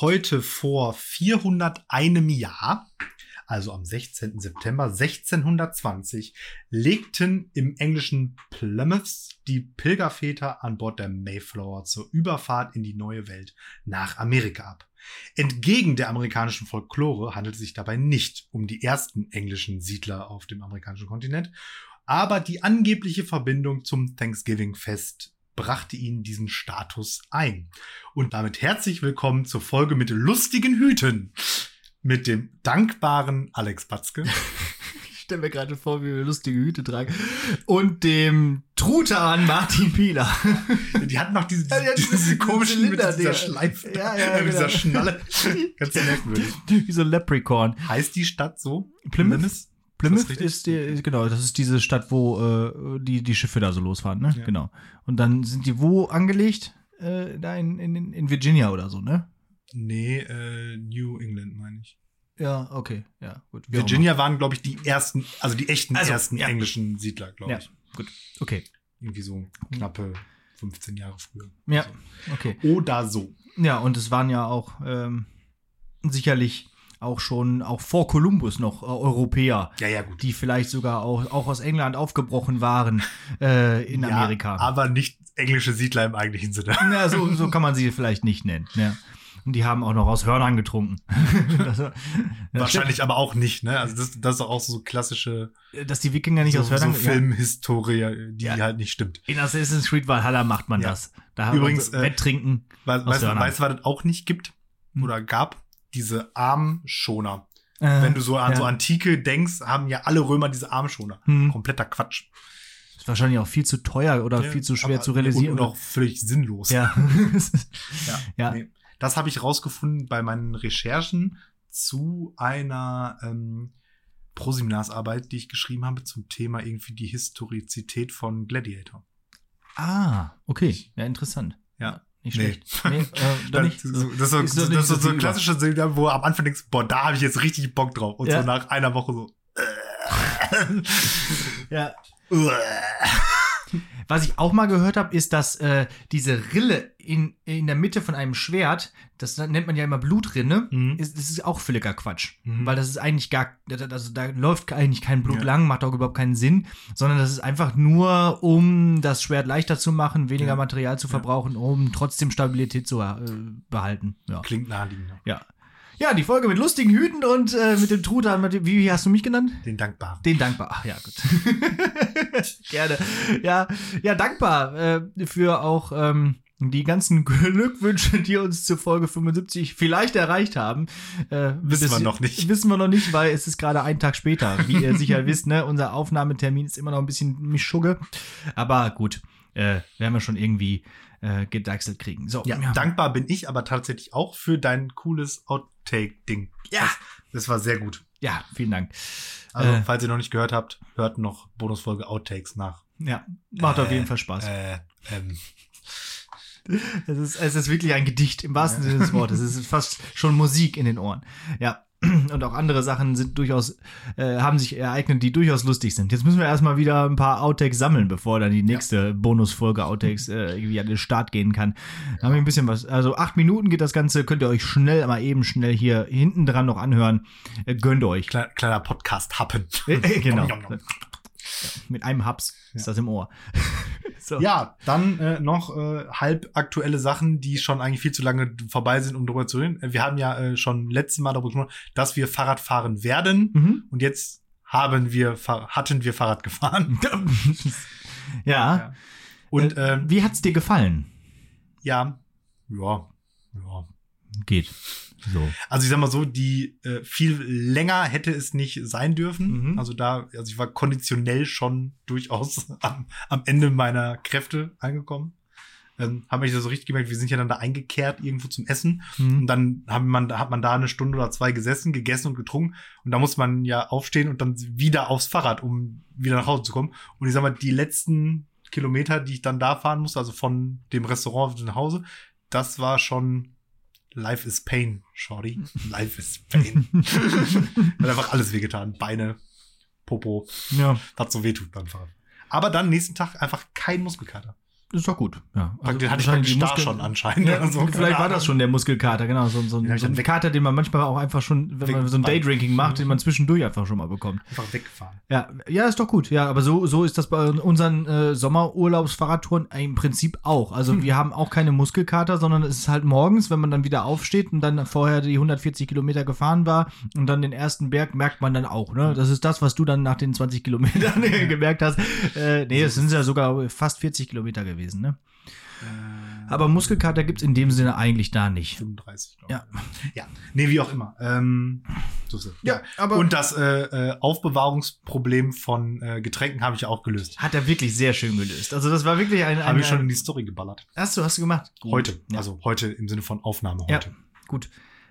heute vor 401 Jahr, also am 16. September 1620, legten im englischen Plymouth die Pilgerväter an Bord der Mayflower zur Überfahrt in die neue Welt nach Amerika ab. Entgegen der amerikanischen Folklore handelt es sich dabei nicht um die ersten englischen Siedler auf dem amerikanischen Kontinent, aber die angebliche Verbindung zum Thanksgiving-Fest brachte ihnen diesen Status ein. Und damit herzlich willkommen zur Folge mit lustigen Hüten mit dem dankbaren Alex Batzke. Ich stelle mir gerade vor, wie wir lustige Hüte tragen. Und dem Truthahn Martin Pieler. Die hatten noch diese, Ja, die diese, hatten diese diese komischen mit Zylinder, dieser die- Schleife, Ja, ja, äh, mit dieser genau. Schnalle. Ganz merkwürdig. Wie so ein Leprechaun. Heißt die Stadt so? Plymouth? Plymouth richtig? ist die, genau, das ist diese Stadt, wo äh, die, die Schiffe da so losfahren, ne? Ja. Genau. Und dann sind die wo angelegt? Äh, da in, in, in Virginia oder so, ne? Nee, äh, New England meine ich. Ja, okay, ja, gut. Wie Virginia waren, glaube ich, die ersten, also die echten Also, ersten ja. englischen Siedler, glaube Ja. ich. Gut, okay. Irgendwie so knappe 15 Jahre früher. Ja, okay. Oder so. Ja, und es waren ja auch ähm, sicherlich auch schon, auch vor Kolumbus noch äh, Europäer, Ja, ja, die vielleicht sogar auch, auch aus England aufgebrochen waren äh, in ja, Amerika. Aber nicht englische Siedler im eigentlichen Sinne. Ja, so, so kann man sie vielleicht nicht nennen. Ja. Und die haben auch noch aus Hörnern getrunken. das, Wahrscheinlich aber auch nicht, ne? Also das, das ist auch so klassische Dass die Wikinger nicht so, aus so Hörnern Filmhistorie, die Ja. halt nicht stimmt. In Assassin's Creed Valhalla macht man Ja. das. Da haben Übrigens, wir äh, Wetttrinken. Weißt du, Hörnern. weißt du, was es auch nicht gibt Hm. oder gab? Diese Armschoner. Äh, Wenn du so an ja. so Antike denkst, haben ja alle Römer diese Armschoner. Hm. Kompletter Quatsch. Ist wahrscheinlich auch viel zu teuer oder viel zu schwer zu realisieren. Und, und auch völlig sinnlos. ja. Ja. Ja. Nee. Das habe ich rausgefunden bei meinen Recherchen zu einer ähm, Proseminarsarbeit, die ich geschrieben habe zum Thema irgendwie die Historizität von Gladiator. ah, okay. Ja, interessant. Ja. Nicht Nee. schlecht. Nee, äh, Das, nicht. so- das ist so, Ist das ist so, so ein klassischer Serie, wo am Anfang denkst, boah, da habe ich jetzt richtig Bock drauf. Und Ja. so nach einer Woche so. Ja. Was ich auch mal gehört habe, ist, dass äh, diese Rille in, in der Mitte von einem Schwert, das nennt man ja immer Blutrinne, Mhm. ist, das ist auch völliger Quatsch. Mhm. Weil das ist eigentlich gar, also da läuft eigentlich kein Blut Ja. lang, macht auch überhaupt keinen Sinn, sondern das ist einfach nur, um das Schwert leichter zu machen, weniger Ja. Material zu verbrauchen, um trotzdem Stabilität zu äh, behalten. Ja. Klingt naheliegend. ja. Ja, die Folge mit lustigen Hüten und äh, mit dem Truthahn, mit dem- wie, wie hast du mich genannt? Den Dankbaren. Den dankbar. Ach ja, gut. Gerne. Ja, ja, dankbar äh, für auch ähm, die ganzen Glückwünsche, die uns zur Folge 75 vielleicht erreicht haben. Äh, Wissen wir das- noch nicht. Wissen wir noch nicht, weil es ist gerade ein Tag später. Wie ihr sicher wisst, ne? Unser Aufnahmetermin ist immer noch ein bisschen Mischugge. Aber gut, äh, werden wir schon irgendwie äh, gedeichselt kriegen. So, Ja, dankbar bin ich aber tatsächlich auch für dein cooles Outtake-Ding. Ja. Das, das war sehr gut. Ja, vielen Dank. Also, Äh. falls ihr noch nicht gehört habt, hört noch Bonusfolge Outtakes nach. Ja, macht auf Äh, jeden Fall Spaß. Äh, ähm, Es ist, es ist wirklich ein Gedicht im wahrsten Sinne des Wortes. Es ist fast schon Musik in den Ohren. Ja. Und auch andere Sachen sind durchaus, äh, haben sich ereignet, die durchaus lustig sind. Jetzt müssen wir erstmal wieder ein paar Outtakes sammeln, bevor dann die nächste Bonusfolge Outtakes äh, irgendwie an den Start gehen kann. Da haben wir ein bisschen was. Also acht Minuten geht das Ganze, könnt ihr euch schnell, mal eben schnell hier hinten dran noch anhören. Äh, gönnt euch. kleiner, kleiner Podcast-Happen. Äh, äh, genau. Mit einem Haps ist das im Ohr. so. Ja, dann äh, noch äh, halb aktuelle Sachen, die schon eigentlich viel zu lange vorbei sind, um darüber zu reden. Äh, Wir haben ja äh, schon letztes Mal darüber gesprochen, dass wir Fahrrad fahren werden. Mhm. Und jetzt haben wir, hatten wir Fahrrad gefahren. ja. Und Äh, ähm, Wie hat's dir gefallen? ja, ja, ja. Geht. So. Also ich sag mal so, die äh, viel länger hätte es nicht sein dürfen. Mhm. Also da, also ich war konditionell schon durchaus am, am Ende meiner Kräfte angekommen. Ähm, habe ich das so richtig gemerkt, wir sind ja dann da eingekehrt irgendwo zum Essen. Und Mhm. dann haben man, hat man da eine Stunde oder zwei gesessen, gegessen und getrunken. Und da muss man ja aufstehen und dann wieder aufs Fahrrad, um wieder nach Hause zu kommen. Und ich sag mal, die letzten Kilometer, die ich dann da fahren musste, also von dem Restaurant nach Hause, das war schon Life is Pain, Shorty. Life is Pain. Hat einfach alles wehgetan. Beine, Popo, Ja. was so wehtut beim Fahren. Aber dann nächsten Tag einfach kein Muskelkater. Ist doch gut. Ja. Also, den hatte ich praktisch da Muskeln- schon anscheinend. Ja, so. vielleicht war das schon der Muskelkater, genau. So, so, ich so ein Kater, den man manchmal auch einfach schon, wenn man so ein Daydrinking macht, den man zwischendurch einfach schon mal bekommt. Einfach wegfahren. Ja, ja, ist doch gut. Ja, aber so, so ist das bei unseren äh, Sommerurlaubsfahrradtouren im Prinzip auch. Also wir haben auch keine Muskelkater, sondern es ist halt morgens, wenn man dann wieder aufsteht und dann vorher die 140 Kilometer gefahren war und dann den ersten Berg merkt man dann auch. Ne? Das ist das, was du dann nach den 20 Kilometern gemerkt hast. Äh, nee, es sind ja sogar fast 40 Kilometer gewesen. Ne? Aber Muskelkater gibt's in dem Sinne eigentlich da nicht. 35, glaube Ja. ich. Ja. Nee, wie auch immer. Ähm, so ist es. Ja, aber- Und das äh, äh, Aufbewahrungsproblem von äh, Getränken habe ich auch gelöst. Hat er wirklich sehr schön gelöst. Also das war wirklich ein... ein, Habe ich schon in die Story geballert. hast du, hast du gemacht? Gut. Heute. Ja. Also heute im Sinne von Aufnahme Ja, heute. gut.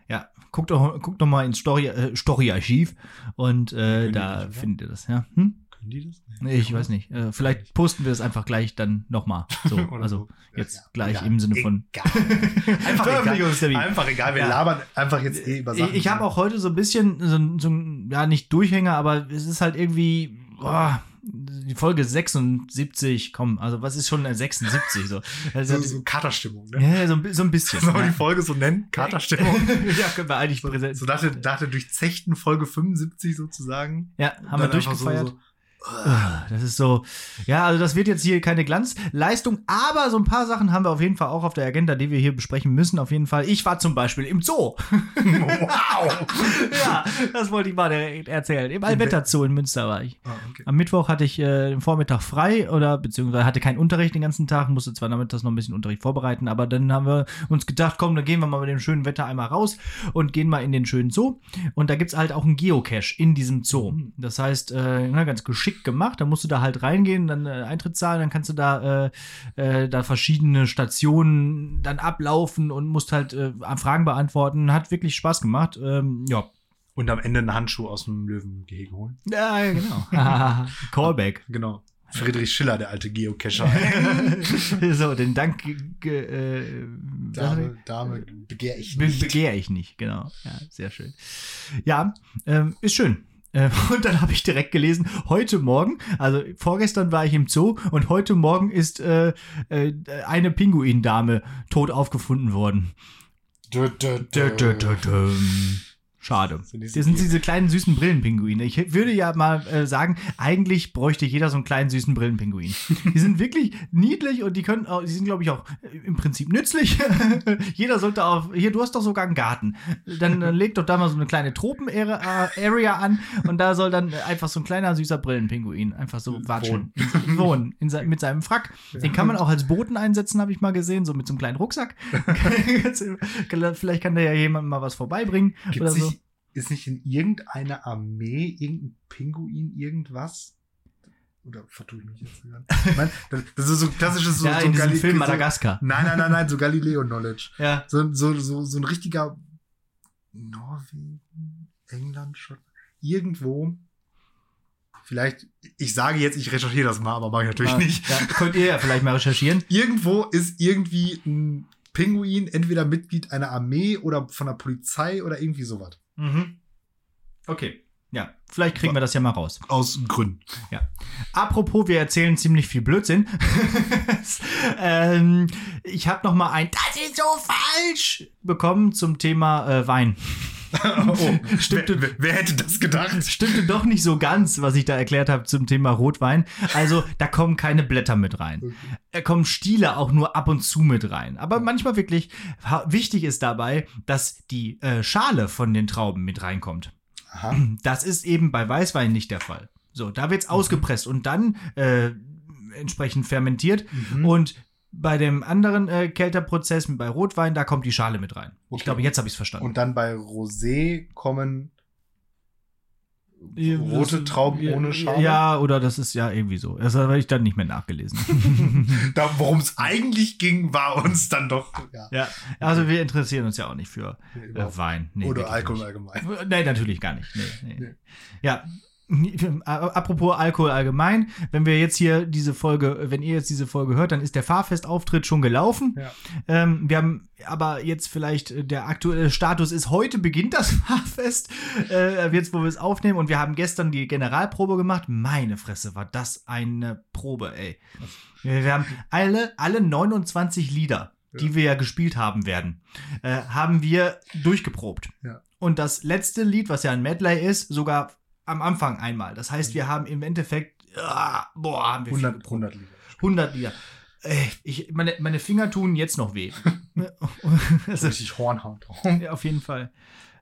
Ja, guckt doch, guckt doch mal ins Story, äh, Story-Archiv und äh, da findet ihr das, ja. Hm? Können die das? Nee, ich weiß nicht. Äh, vielleicht posten wir es einfach gleich dann nochmal. So, also so. jetzt Ja, gleich ja, im Sinne von. Egal. Einfach egal. Einfach egal. Wir Ja. labern einfach jetzt eh über Sachen. Ich, ich habe auch heute so ein bisschen, so, so ja, nicht Durchhänger, aber es ist halt irgendwie, boah, die Folge 76, komm, also was ist schon eine 76 so? Also, so, so Katerstimmung. Ne? ja, so, so ein bisschen. Sollen wir ja. die Folge so nennen? Katerstimmung. ja, können wir eigentlich präsent. So der, nach der durchzechten Folge 75 sozusagen. Ja, haben wir so- durchgefeiert. So, Ah, Das ist so, ja, also das wird jetzt hier keine Glanzleistung, aber so ein paar Sachen haben wir auf jeden Fall auch auf der Agenda, die wir hier besprechen müssen, auf jeden Fall. Ich war zum Beispiel im Zoo. wow. ja, das wollte ich mal erzählen. Im Allwetter Zoo in Münster war ich. Ah, okay. Am Mittwoch hatte ich äh, den Vormittag frei oder beziehungsweise hatte keinen Unterricht den ganzen Tag, musste zwar nachmittags noch ein bisschen Unterricht vorbereiten, aber dann haben wir uns gedacht, komm, dann gehen wir mal mit dem schönen Wetter einmal raus und gehen mal in den schönen Zoo. Und da gibt's halt auch einen Geocache in diesem Zoo. Das heißt, äh, na, ganz geschickt gemacht, da musst du da halt reingehen, dann äh, Eintritt zahlen, dann kannst du da, äh, äh, da verschiedene Stationen dann ablaufen und musst halt äh, Fragen beantworten. Hat wirklich Spaß gemacht. Ähm, ja. Und am Ende einen Handschuh aus dem Löwengehege holen. Ja, genau. Callback. Genau. Friedrich Schiller, der alte Geocacher. so, den Dank äh, Dame, Dame begehr ich be nicht. begehre ich nicht, genau. Ja, sehr schön. Ja, ähm, ist schön. Äh, Und dann habe ich direkt gelesen, heute Morgen, also vorgestern war ich im Zoo und heute Morgen ist äh, äh, eine Pinguindame tot aufgefunden worden. Dö, dö, Dö, Schade. Sind die Das sind diese kleinen süßen Brillenpinguine. Ich würde ja mal äh, sagen, eigentlich bräuchte jeder so einen kleinen süßen Brillenpinguin. Die sind wirklich niedlich und die können auch, die sind glaube ich auch äh, im Prinzip nützlich. jeder sollte auf, hier, du hast doch sogar einen Garten. Dann äh, leg doch da mal so eine kleine Tropen-Area an und da soll dann einfach so ein kleiner süßer Brillenpinguin einfach so watschen. Wohnen. Wohnen in se mit seinem Frack. Den kann man auch als Boten einsetzen, habe ich mal gesehen, so mit so einem kleinen Rucksack. Vielleicht kann da ja jemand mal was vorbeibringen Gibt's oder so. Ist nicht in irgendeiner Armee irgendein Pinguin irgendwas? Oder vertue ich mich jetzt gerade? Mein, das, ist so klassisches so, ja, so in diesem Gali- Film so, Madagaskar. Nein, nein, nein, nein, so Galileo-Knowledge. Ja. So, so, so, so ein richtiger Norwegen, England, Schottland, irgendwo. Vielleicht, ich sage jetzt, ich recherchiere das mal, aber mache ich natürlich Ja, nicht. Ja, könnt ihr ja vielleicht mal recherchieren. Irgendwo ist irgendwie ein Pinguin entweder Mitglied einer Armee oder von der Polizei oder irgendwie sowas. Okay. Ja, vielleicht kriegen wir das ja mal raus. Aus Gründen. Apropos, wir erzählen ziemlich viel Blödsinn. ähm, ich habe noch mal ein Das ist so falsch bekommen zum Thema äh, Wein. Oh, Stimmte- wer, wer, hätte das gedacht? Stimmte doch nicht so ganz, was ich da erklärt habe zum Thema Rotwein. Also, da kommen keine Blätter mit rein. Da kommen Stiele auch nur ab und zu mit rein. Aber manchmal wirklich wichtig ist dabei, dass die äh, Schale von den Trauben mit reinkommt. Aha. Das ist eben bei Weißwein nicht der Fall. So, da wird's ausgepresst und dann äh, entsprechend fermentiert. Mhm. Und bei dem anderen äh, Kälterprozess, bei Rotwein, da kommt die Schale mit rein. Ich Okay. glaube, jetzt habe ich es verstanden. Und dann bei Rosé kommen rote Trauben ja, ohne Schale. Ja, oder das ist ja irgendwie so. Das habe ich dann nicht mehr nachgelesen. Da, worum es eigentlich ging, war uns dann doch. Ja, ja, also wir interessieren uns ja auch nicht für äh. Wein. Nee, Oder Alkohol nicht. allgemein. Nee, natürlich gar nicht. Nee. Nee. Ja, apropos Alkohol allgemein, wenn wir jetzt hier diese Folge, wenn ihr jetzt diese Folge hört, dann ist der Fahrfestauftritt schon gelaufen. Ja. Ähm, wir haben aber jetzt vielleicht äh, der aktuelle Status ist, heute beginnt das Fahrfest, äh, jetzt wo wir es aufnehmen und wir haben gestern die Generalprobe gemacht. Meine Fresse, war das eine Probe, ey. Wir, wir haben alle, alle 29 Lieder, die Ja. wir ja gespielt haben werden, äh, haben wir durchgeprobt. Ja. Und das letzte Lied, was ja ein Medley ist, sogar am Anfang einmal. Das heißt, wir haben im Endeffekt, ah, boah, haben wir viel 100, geprobt. 100 Lieder. 100 Lieder. Ich, meine, meine Finger tun jetzt noch weh. Das ist richtig Hornhaut drauf. ja, auf jeden Fall.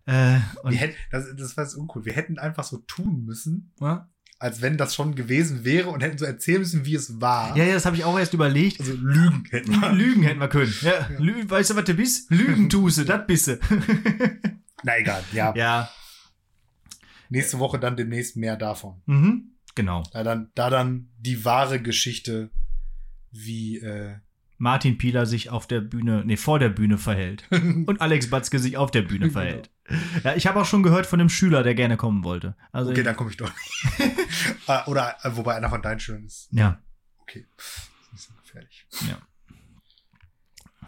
Äh, hätten, das, das war jetzt uncool. Wir hätten einfach so tun müssen, ja, als wenn das schon gewesen wäre und hätten so erzählen müssen, wie es war. ja, das habe ich auch erst überlegt. Also Lügen hätten wir. Lügen hätten wir können. Ja, Lü weißt du, was du bist? Lügen tust du, das bist du. Na egal, ja. ja, Nächste Woche dann demnächst mehr davon. mhm, genau. Da dann, da dann die wahre Geschichte, wie äh, Martin Pieler sich auf der Bühne, nee, vor der Bühne verhält. Und Alex Batzke sich auf der Bühne Genau. verhält. Ja, ich habe auch schon gehört von einem Schüler, der gerne kommen wollte. Also, Okay, dann komme ich doch nicht. Ah, Oder äh, wobei einer von deinen Schülern ist. ja, Okay. Das ist nicht so gefährlich. Ja.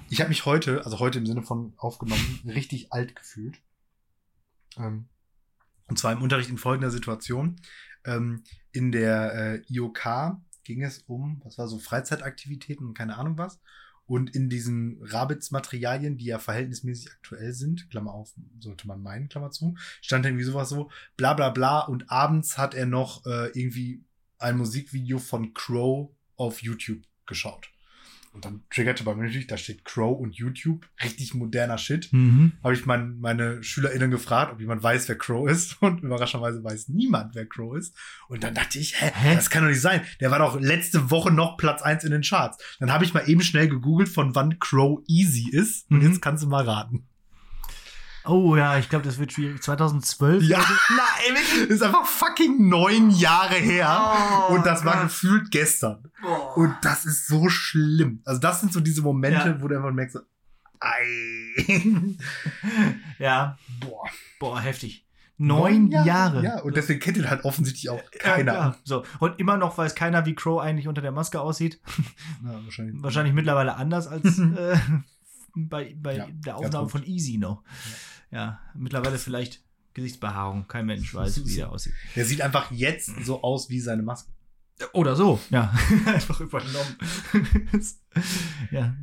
Ich habe mich heute, also heute im Sinne von aufgenommen, richtig alt gefühlt. Ähm, und zwar im Unterricht in folgender Situation. Ähm, in der äh, IOK ging es um, was war so Freizeitaktivitäten und keine Ahnung was. Und in diesen Rabitz-Materialien, die ja verhältnismäßig aktuell sind, Klammer auf, sollte man meinen, Klammer zu, stand irgendwie sowas so, bla bla bla. Und abends hat er noch äh, irgendwie ein Musikvideo von Crow auf YouTube geschaut. Und dann triggerte bei mir natürlich, da steht Crow und YouTube, richtig moderner Shit. mhm. Habe ich mein, meine SchülerInnen gefragt, ob jemand weiß, wer Crow ist. Und überraschenderweise weiß niemand, wer Crow ist. Und dann dachte ich, hä, Hä? das kann doch nicht sein. Der war doch letzte Woche noch Platz eins in den Charts. Dann habe ich mal eben schnell gegoogelt, von wann Crow Easy ist. Und Mhm. jetzt kannst du mal raten. Oh ja, ich glaube, das wird schwierig. 2012? Ja. Nein, wirklich? Das ist einfach fucking neun Jahre her. Oh, und das war Gott. gefühlt gestern. Und das ist so schlimm. Also das sind so diese Momente, Ja. wo du einfach merkst, so, ei. Ja, Boah. boah, heftig. Neun Jahre. Ja, und deswegen kennt ihn halt offensichtlich auch Ja, keiner. klar. So, und immer noch weiß keiner, wie Crow eigentlich unter der Maske aussieht. Ja, wahrscheinlich. Wahrscheinlich mittlerweile anders als äh, bei, bei Ja, der Aufnahme von Easy noch. Ja, mittlerweile vielleicht Gesichtsbehaarung. Kein Mensch weiß, wie der aussieht. Der sieht einfach jetzt so aus wie seine Maske. Oder so, ja. Einfach übernommen. ja,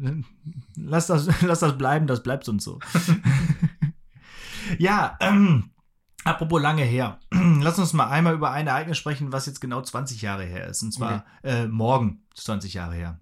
lass das, lass das bleiben, das bleibt uns so. ja, ähm, apropos lange her. lass uns mal einmal über ein Ereignis sprechen, was jetzt genau 20 Jahre her ist. Und zwar äh, morgen 20 Jahre her.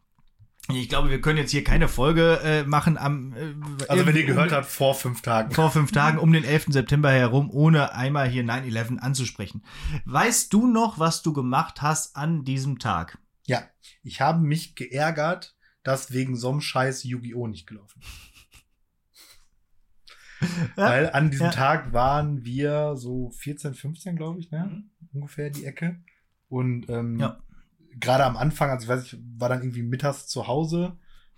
Ich glaube, wir können jetzt hier keine Folge äh, machen am. Äh, Also wenn ihr um- gehört habt, vor fünf Tagen. vor fünf Tagen um den 11. September herum, ohne einmal hier 9-11 anzusprechen. Weißt du noch, was du gemacht hast an diesem Tag? Ja, ich habe mich geärgert, dass wegen so einem Scheiß Yu-Gi-Oh! nicht gelaufen Weil an diesem ja. Tag waren wir so 14, 15, glaube ich, ne? Ungefähr die Ecke. Und ähm, Ja. Gerade am Anfang, also ich weiß, ich war dann irgendwie mittags zu Hause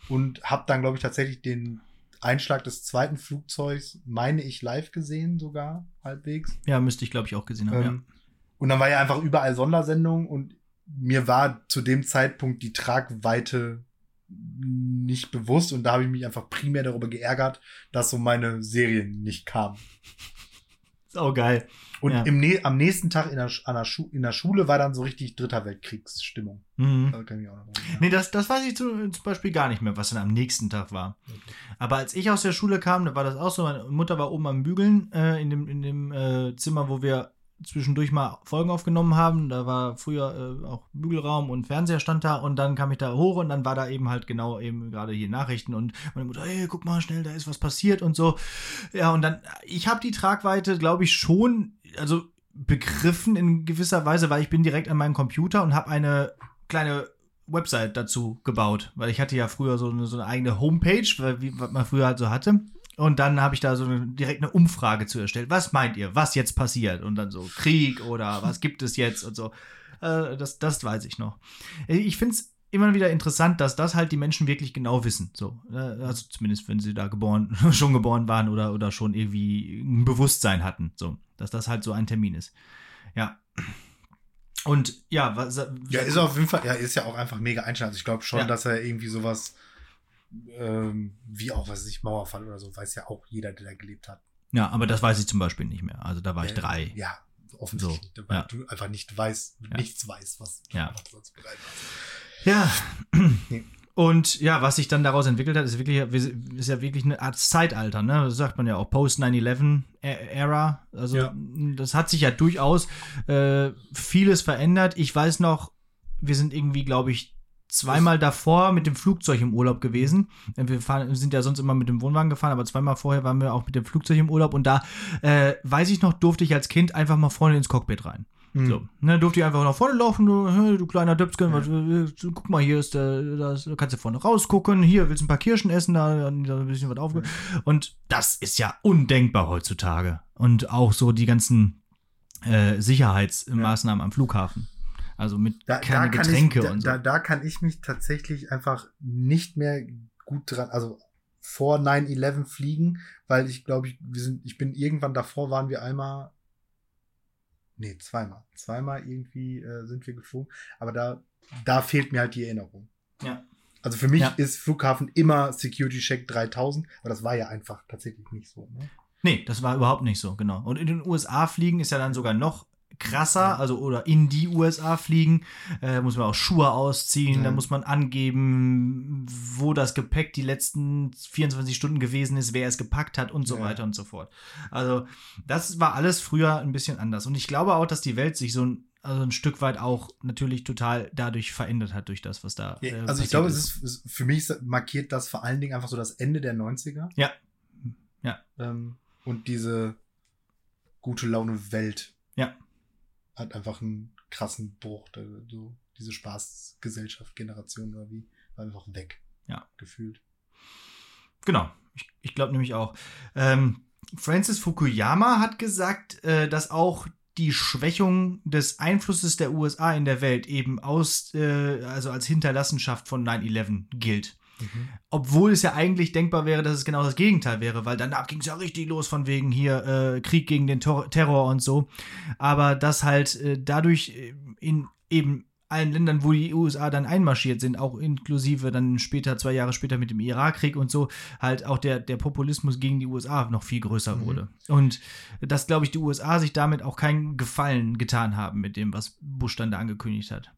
und habe dann, glaube ich, tatsächlich den Einschlag des zweiten Flugzeugs, meine ich, live gesehen, sogar halbwegs. Ja, müsste ich, glaube ich, auch gesehen haben. Ähm, Und dann war ja einfach überall Sondersendung und mir war zu dem Zeitpunkt die Tragweite nicht bewusst und da habe ich mich einfach primär darüber geärgert, dass so meine Serien nicht kamen. ja. Ist auch geil. Und Ja. im am nächsten Tag in der, der, in der Schule war dann so richtig Dritter Weltkriegsstimmung. Mhm. Da kann ich auch noch erinnern. Nee, das, das weiß ich zu, zum Beispiel gar nicht mehr, was dann am nächsten Tag war. Aber als ich aus der Schule kam, da war das auch so. Meine Mutter war oben am Bügeln äh, in dem, in dem äh, Zimmer, wo wir zwischendurch mal Folgen aufgenommen haben. Da war früher äh, auch Bügelraum und Fernseher stand da und dann kam ich da hoch und dann war da eben halt genau eben gerade hier Nachrichten und meine Mutter, hey, guck mal schnell, da ist was passiert und so. Ja, und dann, ich habe die Tragweite, glaube ich, schon, also begriffen in gewisser Weise, weil ich bin direkt an meinem Computer und habe eine kleine Website dazu gebaut, weil ich hatte ja früher so eine, so eine eigene Homepage, wie, was man früher halt so hatte. Und dann habe ich da so eine, direkt eine Umfrage zu erstellt. Was meint ihr, was jetzt passiert? Und dann so Krieg oder was gibt es jetzt und so. Äh, das, das weiß ich noch. Ich finde es immer wieder interessant, dass das halt die Menschen wirklich genau wissen. So, äh, also zumindest wenn sie da geboren, schon geboren waren oder, oder schon irgendwie ein Bewusstsein hatten. So, dass das halt so ein Termin ist. Ja. Und ja, was, Ja, ist auf jeden Fall, ja, ist ja auch einfach mega einschneidend. Also ich glaube schon, Ja. dass er irgendwie sowas, ähm, wie auch, was weiß ich, Mauerfall oder so, weiß ja auch jeder, der da gelebt hat. ja, aber das weiß ich zum Beispiel nicht mehr. Also da war ich Äh, drei. Ja, offensichtlich. weil ja. du einfach nicht weißt, Ja. nichts weißt, was Ja. sonst bereit Ja. Nee. Und ja, was sich dann daraus entwickelt hat, ist wirklich, ist ja wirklich eine Art Zeitalter, ne? Das sagt man ja auch Post-9-11-Ära. Also Ja. das hat sich ja durchaus äh, vieles verändert. Ich weiß noch, wir sind irgendwie, glaube ich, zweimal davor mit dem Flugzeug im Urlaub gewesen. Wir fahren, sind ja sonst immer mit dem Wohnwagen gefahren, aber zweimal vorher waren wir auch mit dem Flugzeug im Urlaub und da äh, weiß ich noch, durfte ich als Kind einfach mal vorne ins Cockpit rein. Hm. So, ne, durfte ich einfach nach vorne laufen, du, du kleiner Döpsken, was, äh, guck mal, hier ist der, das, da kannst du vorne rausgucken, hier willst du ein paar Kirschen essen, da, da ein bisschen was aufge... Und das ist ja undenkbar heutzutage. Und auch so die ganzen äh, Sicherheitsmaßnahmen am Flughafen. Also mit Da, keine da Getränke ich, da, und so. da, da kann ich mich tatsächlich einfach nicht mehr gut dran, also vor 9-11 fliegen, weil ich glaube, ich, wir sind, ich bin irgendwann davor, waren wir einmal, nee, zweimal, zweimal irgendwie äh, sind wir geflogen, aber da, da fehlt mir halt die Erinnerung. Ja. Also für mich Ja. ist Flughafen immer Security Check 3000, aber das war ja einfach tatsächlich nicht so. Ne? Nee, das war überhaupt nicht so, genau. Und in den USA fliegen ist ja dann sogar noch krasser, also oder in die USA fliegen, äh, muss man auch Schuhe ausziehen, Ja. da muss man angeben, wo das Gepäck die letzten 24 Stunden gewesen ist, wer es gepackt hat und so Ja. weiter und so fort. Also das war alles früher ein bisschen anders. Und ich glaube auch, dass die Welt sich so ein, also ein Stück weit auch natürlich total dadurch verändert hat, durch das, was da. Äh, also ich glaube, es ist, es- für mich ist- markiert das vor allen Dingen einfach so das Ende der 90er. Ja. Ja. Ähm, und diese gute Laune Welt. Ja. Hat einfach einen krassen Bruch. So diese Spaßgesellschaft, Generation oder wie, war einfach weg. Ja. Gefühlt. Genau, ich, ich glaube nämlich auch. Ähm, Francis Fukuyama hat gesagt, äh, dass auch die Schwächung des Einflusses der USA in der Welt eben aus, äh, also als Hinterlassenschaft von 9-11 gilt. Obwohl es ja eigentlich denkbar wäre, dass es genau das Gegenteil wäre, weil danach ging es ja richtig los von wegen hier äh, Krieg gegen den Tor Terror und so. Aber dass halt äh, dadurch äh, in eben allen Ländern, wo die USA dann einmarschiert sind, auch inklusive dann später, zwei Jahre später mit dem Irakkrieg und so, halt auch der, der Populismus gegen die USA noch viel größer Mhm. wurde. Und dass, glaube ich, die USA sich damit auch keinen Gefallen getan haben mit dem, was Bush dann da angekündigt hat.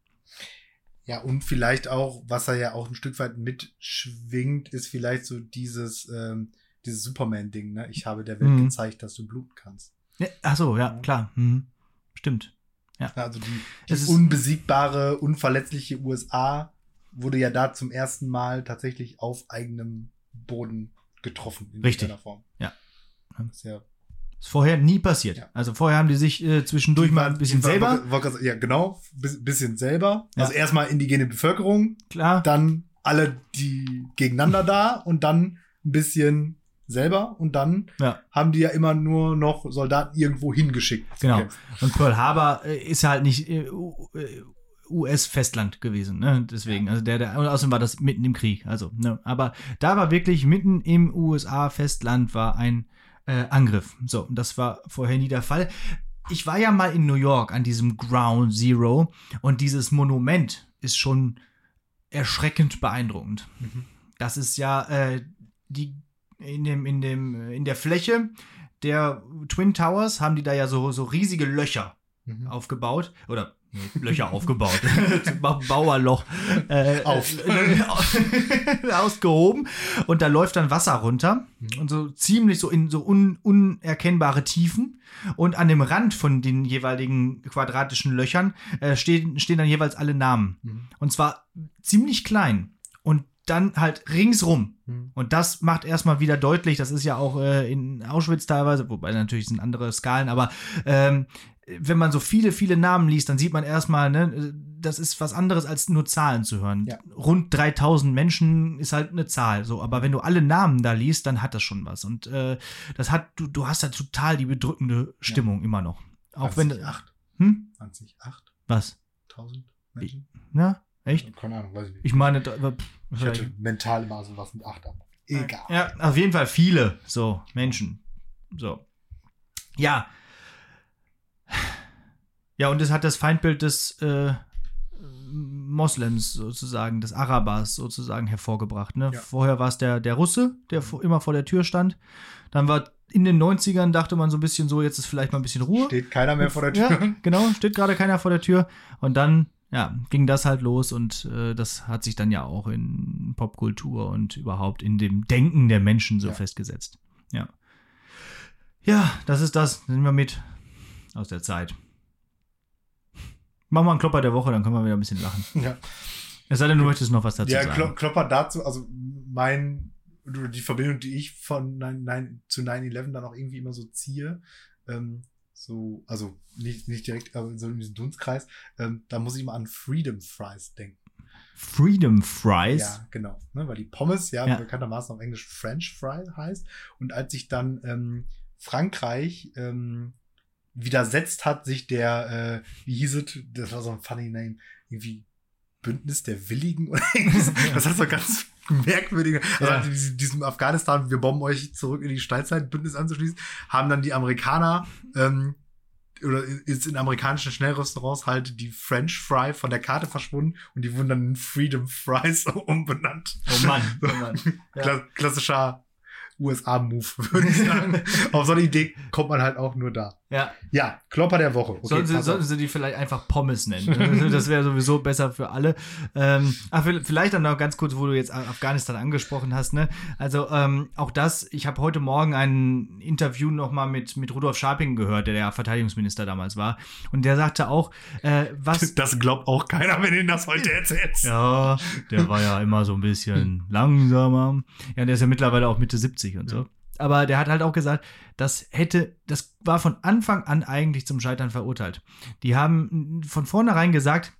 Ja, und vielleicht auch, was er ja auch ein Stück weit mitschwingt, ist vielleicht so dieses, ähm, dieses Superman-Ding, ne? Ich habe der Welt Mhm. gezeigt, dass du bluten kannst. Ja, ach so, ja, Ja. klar. Mhm. Stimmt. Ja, Also die, die unbesiegbare, unverletzliche USA wurde ja da zum ersten Mal tatsächlich auf eigenem Boden getroffen. In Richtig. Form. Ja. Das ist ja Ist vorher nie passiert. Ja. Also vorher haben die sich äh, zwischendurch Die mal ein bisschen waren- selber, gerade sagen, Ja, genau. Bis- Bisschen selber. Ja. Also erstmal indigene Bevölkerung, klar. dann alle die gegeneinander da und dann ein bisschen selber und dann Ja. haben die ja immer nur noch Soldaten irgendwo hingeschickt. Genau. Und Pearl Harbor äh, ist halt nicht äh, U- äh, US-Festland gewesen, ne? Deswegen, also der, der, und außerdem war das mitten im Krieg, also, ne? Aber da war wirklich mitten im USA-Festland war ein äh, Angriff. So, und das war vorher nie der Fall. Ich war ja mal in New York an diesem Ground Zero und dieses Monument ist schon erschreckend beeindruckend. Mhm. Das ist ja äh, die in dem in dem in der Fläche der Twin Towers haben die da ja so so riesige Löcher Mhm. aufgebaut oder Löcher aufgebaut, Ba- Bauerloch. Äh, Auf. äh, ausgehoben. Und da läuft dann Wasser runter. Und so ziemlich so in so un, unerkennbare Tiefen. Und an dem Rand von den jeweiligen quadratischen Löchern äh, stehen stehen dann jeweils alle Namen. Mhm. und zwar ziemlich klein. Und dann halt ringsrum. Mhm. und das macht erstmal wieder deutlich, das ist ja auch äh, in Auschwitz teilweise, wobei natürlich sind andere Skalen, aber ähm, wenn man so viele, viele Namen liest, dann sieht man erstmal, ne, das ist was anderes als nur Zahlen zu hören. Ja. Rund 3000 Menschen ist halt eine Zahl, so, aber wenn du alle Namen da liest, dann hat das schon was. Und äh, das hat, du, du hast da total die bedrückende Stimmung immer noch. Auch wenn. 2008. Hm? 2008. Was? 1000 Menschen? Ja? Echt? Keine Ahnung, weiß ich nicht. Ich meine, da- pff, Ich hatte mental immer so was mit 8 ab. Egal. Ja, auf jeden Fall viele so Menschen. So. Ja. Ja, und es hat das Feindbild des äh, Moslems sozusagen, des Arabers sozusagen hervorgebracht. Ne? Ja. Vorher war es der, der Russe, der immer vor der Tür stand. Dann war in den 90ern, dachte man so ein bisschen so, jetzt ist vielleicht mal ein bisschen Ruhe. Steht keiner mehr vor der Tür. Ja, genau, steht gerade keiner vor der Tür. Und dann, ja, ging das halt los und äh, das hat sich dann ja auch in Popkultur und überhaupt in dem Denken der Menschen so Ja. festgesetzt. Ja. Ja, das ist das. Nehmen wir mit aus der Zeit. Machen wir einen Klopper der Woche, dann können wir wieder ein bisschen lachen. Ja. Es sei denn, du möchtest noch was dazu Ja, sagen. Klo Klopper dazu, also mein, die Verbindung, die ich von 9, 9, zu 9-11 dann auch irgendwie immer so ziehe, ähm, so, also nicht, nicht direkt, aber so in diesem Dunstkreis, ähm, da muss ich immer an Freedom Fries denken. Freedom Fries. Ja, genau. Ne, weil die Pommes ja, Ja. bekanntermaßen auf Englisch French Fry heißt. Und als sich dann ähm, Frankreich ähm, widersetzt hat, sich der, äh, wie hieß es, das war so ein funny name, irgendwie Bündnis der Willigen oder irgendwie so. Das hat so ganz merkwürdige, also Ja. diesem- diesem Afghanistan, wir bomben euch zurück in die Steinzeit, Bündnis anzuschließen, haben dann die Amerikaner ähm, oder ist in amerikanischen Schnellrestaurants halt die French Fry von der Karte verschwunden und die wurden dann in Freedom Fries umbenannt. Oh Mann, oh Mann. Ja. Kla klassischer USA-Move, würde ich sagen. Auf so eine Idee kommt man halt auch nur da. Ja, Ja, Klopper der Woche. Okay, sollten, sie, sollten sie die vielleicht einfach Pommes nennen. Das wäre sowieso besser für alle. Ähm, ach, vielleicht dann noch ganz kurz, wo du jetzt Afghanistan angesprochen hast. Ne? Also ähm, auch das, ich habe heute Morgen ein Interview nochmal mit, mit Rudolf Scharping gehört, der der Verteidigungsminister damals war. Und der sagte auch, äh, was... das glaubt auch keiner, wenn du das heute erzählst. Ja, der war ja immer so ein bisschen langsamer. Ja, der ist ja mittlerweile auch Mitte 70 und so. Aber der hat halt auch gesagt, das hätte, das war von Anfang an eigentlich zum Scheitern verurteilt. Die haben von vornherein gesagt,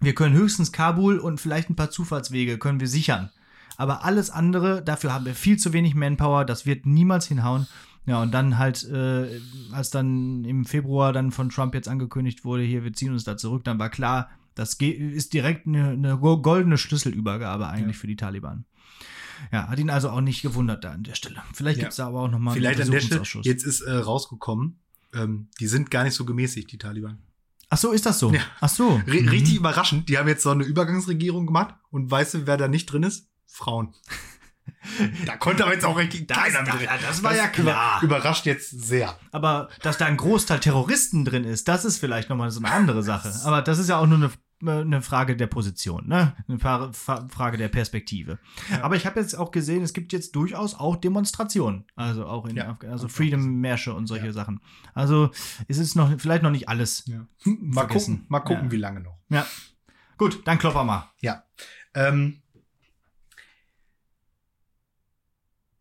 wir können höchstens Kabul und vielleicht ein paar Zufahrtswege können wir sichern. Aber alles andere, dafür haben wir viel zu wenig Manpower, das wird niemals hinhauen. Ja, und dann halt, äh, als dann im Februar dann von Trump jetzt angekündigt wurde, hier, wir ziehen uns da zurück, dann war klar, das ist direkt eine, eine go- goldene Schlüsselübergabe eigentlich Ja. für die Taliban. Ja, hat ihn also auch nicht gewundert da an der Stelle. Vielleicht Ja. gibt es da aber auch nochmal Vielleicht an der Stelle, jetzt ist äh, rausgekommen, ähm, die sind gar nicht so gemäßigt, die Taliban. Ach so, ist das so? Ja. Ach so. Re Mhm. Richtig überraschend, die haben jetzt so eine Übergangsregierung gemacht und weißt du, wer da nicht drin ist? Frauen. da konnte aber jetzt auch richtig Das- keiner das- mit das war ja klar. Über, überrascht jetzt sehr. Aber dass da ein Großteil Terroristen drin ist, das ist vielleicht nochmal so eine andere Sache. Aber das ist ja auch nur eine, eine Frage der Position, ne? Eine Fra- Fra- Frage der Perspektive. Ja. Aber ich habe jetzt auch gesehen, es gibt jetzt durchaus auch Demonstrationen. Also auch in Ja. Afg also Freedom-Märsche und solche Ja. Sachen. Also es ist noch vielleicht noch nicht alles. Mal gucken, mal gucken, wie lange noch. Ja. Gut, dann klopper mal. Ja. Ähm,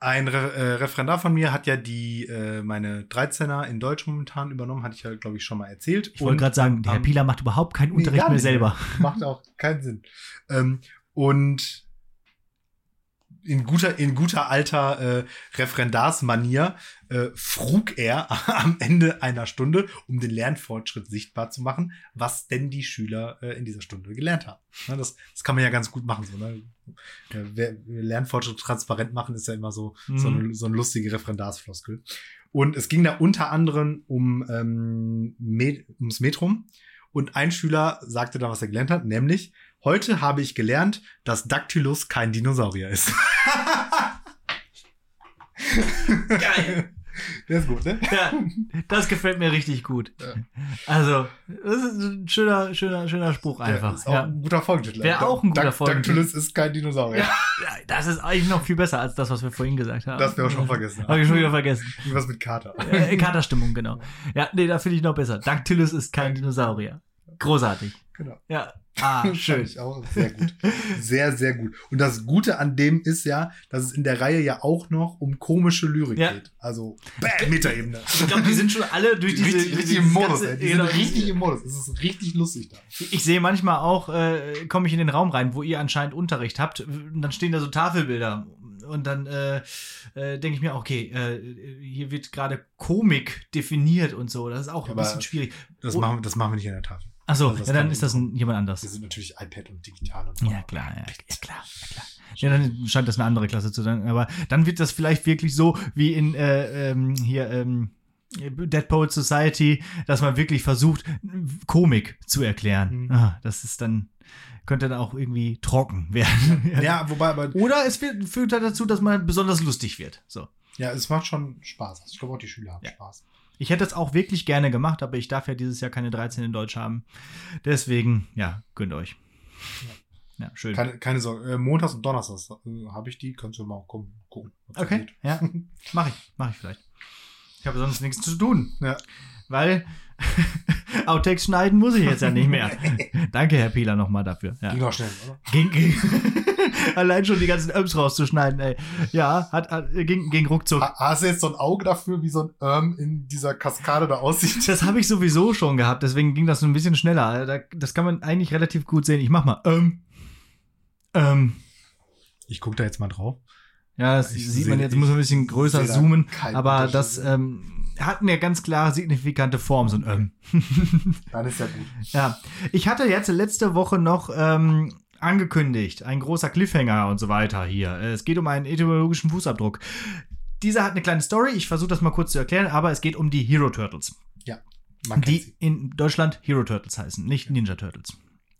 ein Re äh, Referendar von mir hat ja die äh, meine 13er in Deutsch momentan übernommen, hatte ich ja, glaube ich, schon mal erzählt. Ich wollte gerade sagen, der Herr Pieler macht überhaupt keinen Nee, Unterricht gar mehr selber. Macht auch keinen Sinn. Ähm, und in guter, in guter alter äh, Referendarsmanier äh, frug er am Ende einer Stunde, um den Lernfortschritt sichtbar zu machen, was denn die Schüler äh, in dieser Stunde gelernt haben. Ne, das, das kann man ja ganz gut machen. So, ne? Ja, wer, Lernfortschritt transparent machen ist ja immer so, so, Mhm. eine, so eine lustige Referendarsfloskel. Und es ging da unter anderem um ähm, Me ums Metrum. Und ein Schüler sagte da, was er gelernt hat, nämlich, heute habe ich gelernt, dass Dactylus kein Dinosaurier ist. Geil. Der ist gut, ne? Ja, das gefällt mir richtig gut. Ja. Also, das ist ein schöner, schöner, schöner Spruch Der einfach. ist auch Ja. ein guter Folgentitel. Wäre auch ein guter Folgentitel. Dactylus ist kein Dinosaurier. Ja, das ist eigentlich noch viel besser als das, was wir vorhin gesagt haben. Das wir auch schon vergessen Habe ich schon wieder vergessen. Irgendwas mit Kater. Äh, Katerstimmung, genau. Ja, nee, da finde ich noch besser. Dactylus ist kein Dinosaurier. Großartig. Genau. Ja. Ah, schön. ich auch sehr gut. Sehr, sehr gut. Und das Gute an dem ist ja, dass es in der Reihe ja auch noch um komische Lyrik Ja. geht. Also, bäh, Metaebene. Ich glaube, die sind schon alle durch diese. richtig, richtig im Modus, ganze- ey. Die genau, sind richtig im Modus. Es ist richtig lustig da. Ich sehe manchmal auch, äh, komme ich in den Raum rein, wo ihr anscheinend Unterricht habt, und dann stehen da so Tafelbilder. Und dann äh, äh, denke ich mir, okay, äh, hier wird gerade Komik definiert und so. Das ist auch ein Aber bisschen schwierig. Das, Oh. machen, wir- das machen wir nicht an der Tafel. Achso, also ja, dann ist das ein, jemand Wir anders. sind natürlich iPad und digital und Ja, klar, ja, ja klar, ja, klar. Ja, dann scheint das eine andere Klasse zu sein. Aber dann wird das vielleicht wirklich so wie in äh, ähm, hier, ähm, Dead Poet Society, dass man wirklich versucht, Komik zu erklären. Mhm. Ah, das ist dann, könnte dann auch irgendwie trocken werden. Ja, wobei aber, Oder es wird, führt halt dazu, dass man besonders lustig wird. So. ja, es macht schon Spaß. Ich glaube auch die Schüler haben Ja. Spaß. Ich hätte es auch wirklich gerne gemacht, aber ich darf ja dieses Jahr keine 13 in Deutsch haben. Deswegen, ja, gönnt euch. Ja, schön. Keine, keine Sorge. Äh, Montags und Donnerstags äh, habe ich die. Kannst du mal gucken. gucken Okay, ja. Mach ich, mach ich vielleicht. Ich habe sonst nichts zu tun. Ja. Weil Outtakes schneiden muss ich jetzt ja nicht mehr. Danke, Herr Pieler, nochmal dafür. Ja. Ging doch schnell, oder? Ging, ging. Allein schon die ganzen Öms rauszuschneiden, ey. Ja, hat, hat, ging, ging ruckzuck. Ha- Hast du jetzt so ein Auge dafür, wie so ein Irm in dieser Kaskade da aussieht? Das habe ich sowieso schon gehabt, deswegen ging das so ein bisschen schneller. Da, das kann man eigentlich relativ gut sehen. Ich mach mal. Ähm. Ähm. Ich gucke da jetzt mal drauf. Ja, das Ich sieht man jetzt, muss man ein bisschen größer da zoomen. keinen Aber das ähm, hat eine ganz klar signifikante Form, so ein Ähm. Dann ist ja gut. Ja, ich hatte jetzt letzte Woche noch ähm, angekündigt, ein großer Cliffhanger und so weiter hier. Äh, Es geht um einen etymologischen Fußabdruck. Dieser hat eine kleine Story, ich versuche das mal kurz zu erklären, aber es geht um die Hero Turtles, Man kennt die sie. in Deutschland Hero Turtles heißen, nicht Ninja Turtles.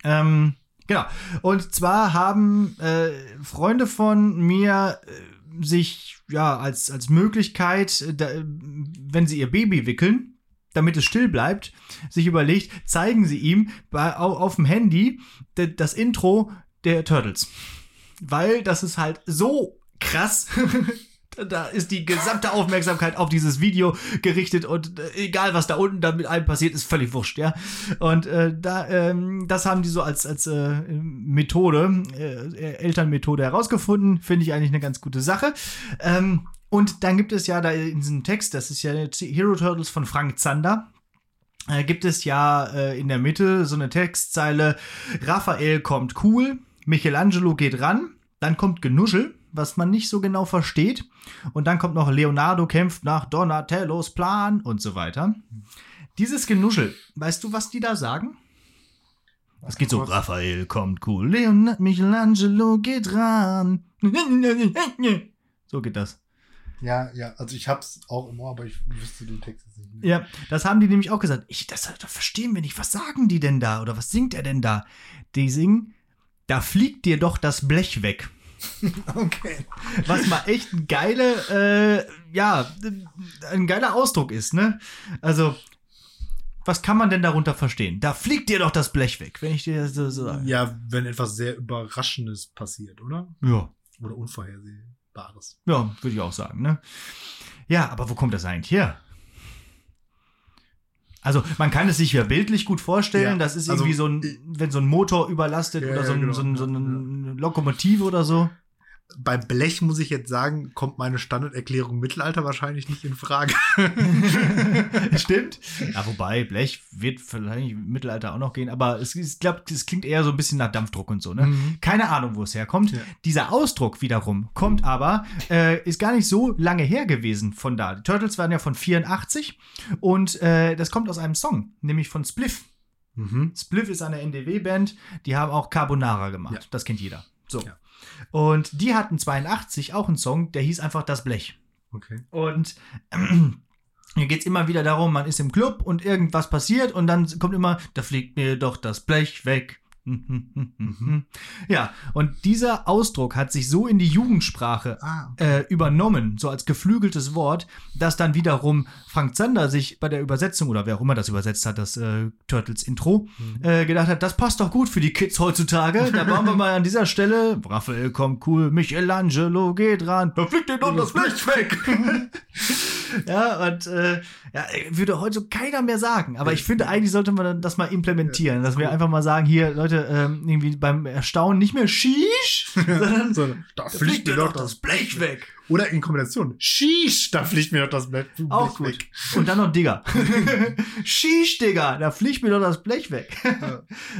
Ähm, genau. Und zwar haben äh, Freunde von mir äh, sich ja als, als Möglichkeit, äh, da, wenn sie ihr Baby wickeln, damit es still bleibt, sich überlegt, zeigen sie ihm bei, auf, auf dem Handy das Intro der Turtles. Weil das ist halt so krass. Da ist die gesamte Aufmerksamkeit auf dieses Video gerichtet und äh, egal was da unten dann mit einem passiert, ist völlig wurscht, ja. Und äh, da, ähm, das haben die so als, als äh, Methode, äh, Elternmethode herausgefunden. Finde ich eigentlich eine ganz gute Sache. Ähm, und dann gibt es ja da in diesem Text, das ist ja Hero Turtles von Frank Zander, äh, gibt es ja äh, in der Mitte so eine Textzeile, Raphael kommt cool, Michelangelo geht ran, dann kommt Genuschel, was man nicht so genau versteht, und dann kommt noch Leonardo kämpft nach Donatellos Plan und so weiter. Dieses Genuschel, weißt du, was die da sagen? Es geht so. Raphael kommt cool, Leonardo, Michelangelo geht ran. So geht das. Ja, ja, also ich hab's auch im Ohr, aber ich wüsste den Text jetzt nicht mehr. Ja, das haben die nämlich auch gesagt. Ich, das, das verstehen wir nicht. Was sagen die denn da? Oder was singt er denn da? Die singen, da fliegt dir doch das Blech weg. Okay. Was mal echt ein geile, äh, ja, ein geiler Ausdruck ist, ne? Also, was kann man denn darunter verstehen? Da fliegt dir doch das Blech weg, wenn ich dir so, so sage. Ja, wenn etwas sehr Überraschendes passiert, oder? Ja. Oder Unvorhersehbares. Ja, würde ich auch sagen, ne? Ja, aber wo kommt das eigentlich her? Also, man kann es sich ja bildlich gut vorstellen. Ja, das ist also, irgendwie so ein, wenn so ein Motor überlastet Ja, oder so, ein, genau. so, ein, so eine Lokomotive oder so. Bei Blech muss ich jetzt sagen, kommt meine Standarderklärung Mittelalter wahrscheinlich nicht in Frage. Stimmt. Ja, wobei, Blech wird vielleicht im Mittelalter auch noch gehen, aber es, ich glaube, es klingt eher so ein bisschen nach Dampfdruck und so, ne? Mhm. Keine Ahnung, wo es herkommt. Ja. Dieser Ausdruck wiederum kommt aber, äh, ist gar nicht so lange her gewesen von da. Die Turtles waren ja von 84 und äh, das kommt aus einem Song, nämlich von Spliff. Mhm. Spliff ist eine NDW-Band, die haben auch Carbonara gemacht. Ja. Das kennt jeder. So. Ja. Und die hatten 82 auch einen Song, der hieß einfach Das Blech. Okay. Und hier geht es immer wieder darum, man ist im Club und irgendwas passiert und dann kommt immer, da fliegt mir doch das Blech weg. Ja, und dieser Ausdruck hat sich so in die Jugendsprache Ah, äh, übernommen, so als geflügeltes Wort, dass dann wiederum Frank Zander sich bei der Übersetzung oder wer auch immer das übersetzt hat, das äh, Turtles Intro, Mhm. äh, gedacht hat, das passt doch gut für die Kids heutzutage. Da bauen wir mal an dieser Stelle, Raphael kommt cool, Michelangelo geht ran, da fliegt dir doch das Blech weg. ja, und äh, ja, würde heute so keiner mehr sagen. Aber ich finde, eigentlich sollte man das mal implementieren, dass wir einfach mal sagen, hier, Leute, ähm, irgendwie beim Erstaunen nicht mehr Shish, sondern so, da fliegt mir doch das Blech weg. Oder in Kombination. Sheesh, da fliegt mir doch das Blech, Auch Blech gut. Und dann noch Digger. Shish, Digger, da fliegt mir doch das Blech weg.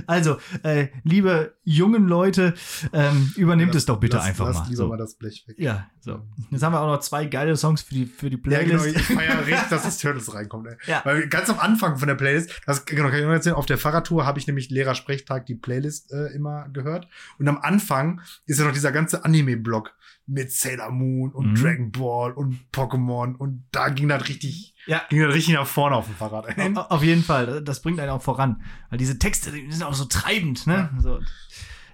also, äh, liebe jungen Leute, ähm, übernehmt es doch bitte lass, einfach lass mal. lieber So. mal das Blech weg. Ja, so. Jetzt haben wir auch noch zwei geile Songs für die, für die Ja, genau, Playlist. ich feiere richtig, dass das Turtles reinkommt. Ey. Ja. Weil ganz am Anfang von der Playlist, das genau, kann ich noch erzählen, auf der Fahrradtour habe ich nämlich Lehrersprechtag die Playlist äh, immer gehört. Und am Anfang ist ja noch dieser ganze Anime-Block mit Sailor Moon und Mhm. Dragon Ball und Pokémon und da ging das richtig Ja. Ging dann richtig nach vorne auf dem Fahrrad. Au- Auf jeden Fall, das bringt einen auch voran. Weil diese Texte die sind auch so treibend, ne? Ja, so.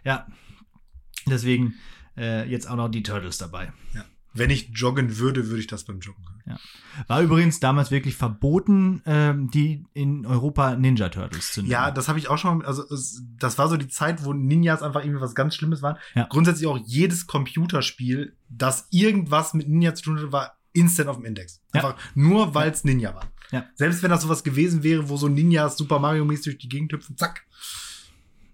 ja. deswegen äh, jetzt auch noch die Turtles dabei. Wenn ich joggen würde, würde ich das beim Joggen hören. War übrigens damals wirklich verboten, ähm, die in Europa Ninja Turtles zu nennen. Ja, das habe ich auch schon, also es, das war so die Zeit, wo Ninjas einfach irgendwie was ganz Schlimmes waren. Ja. Grundsätzlich auch jedes Computerspiel, das irgendwas mit Ninja zu tun hatte, war instant auf dem Index. Ja. Einfach nur, weil es Ninja war. Ja. Selbst wenn das sowas gewesen wäre, wo so Ninjas Super Mario-mäßig durch die Gegend hüpfen, zack.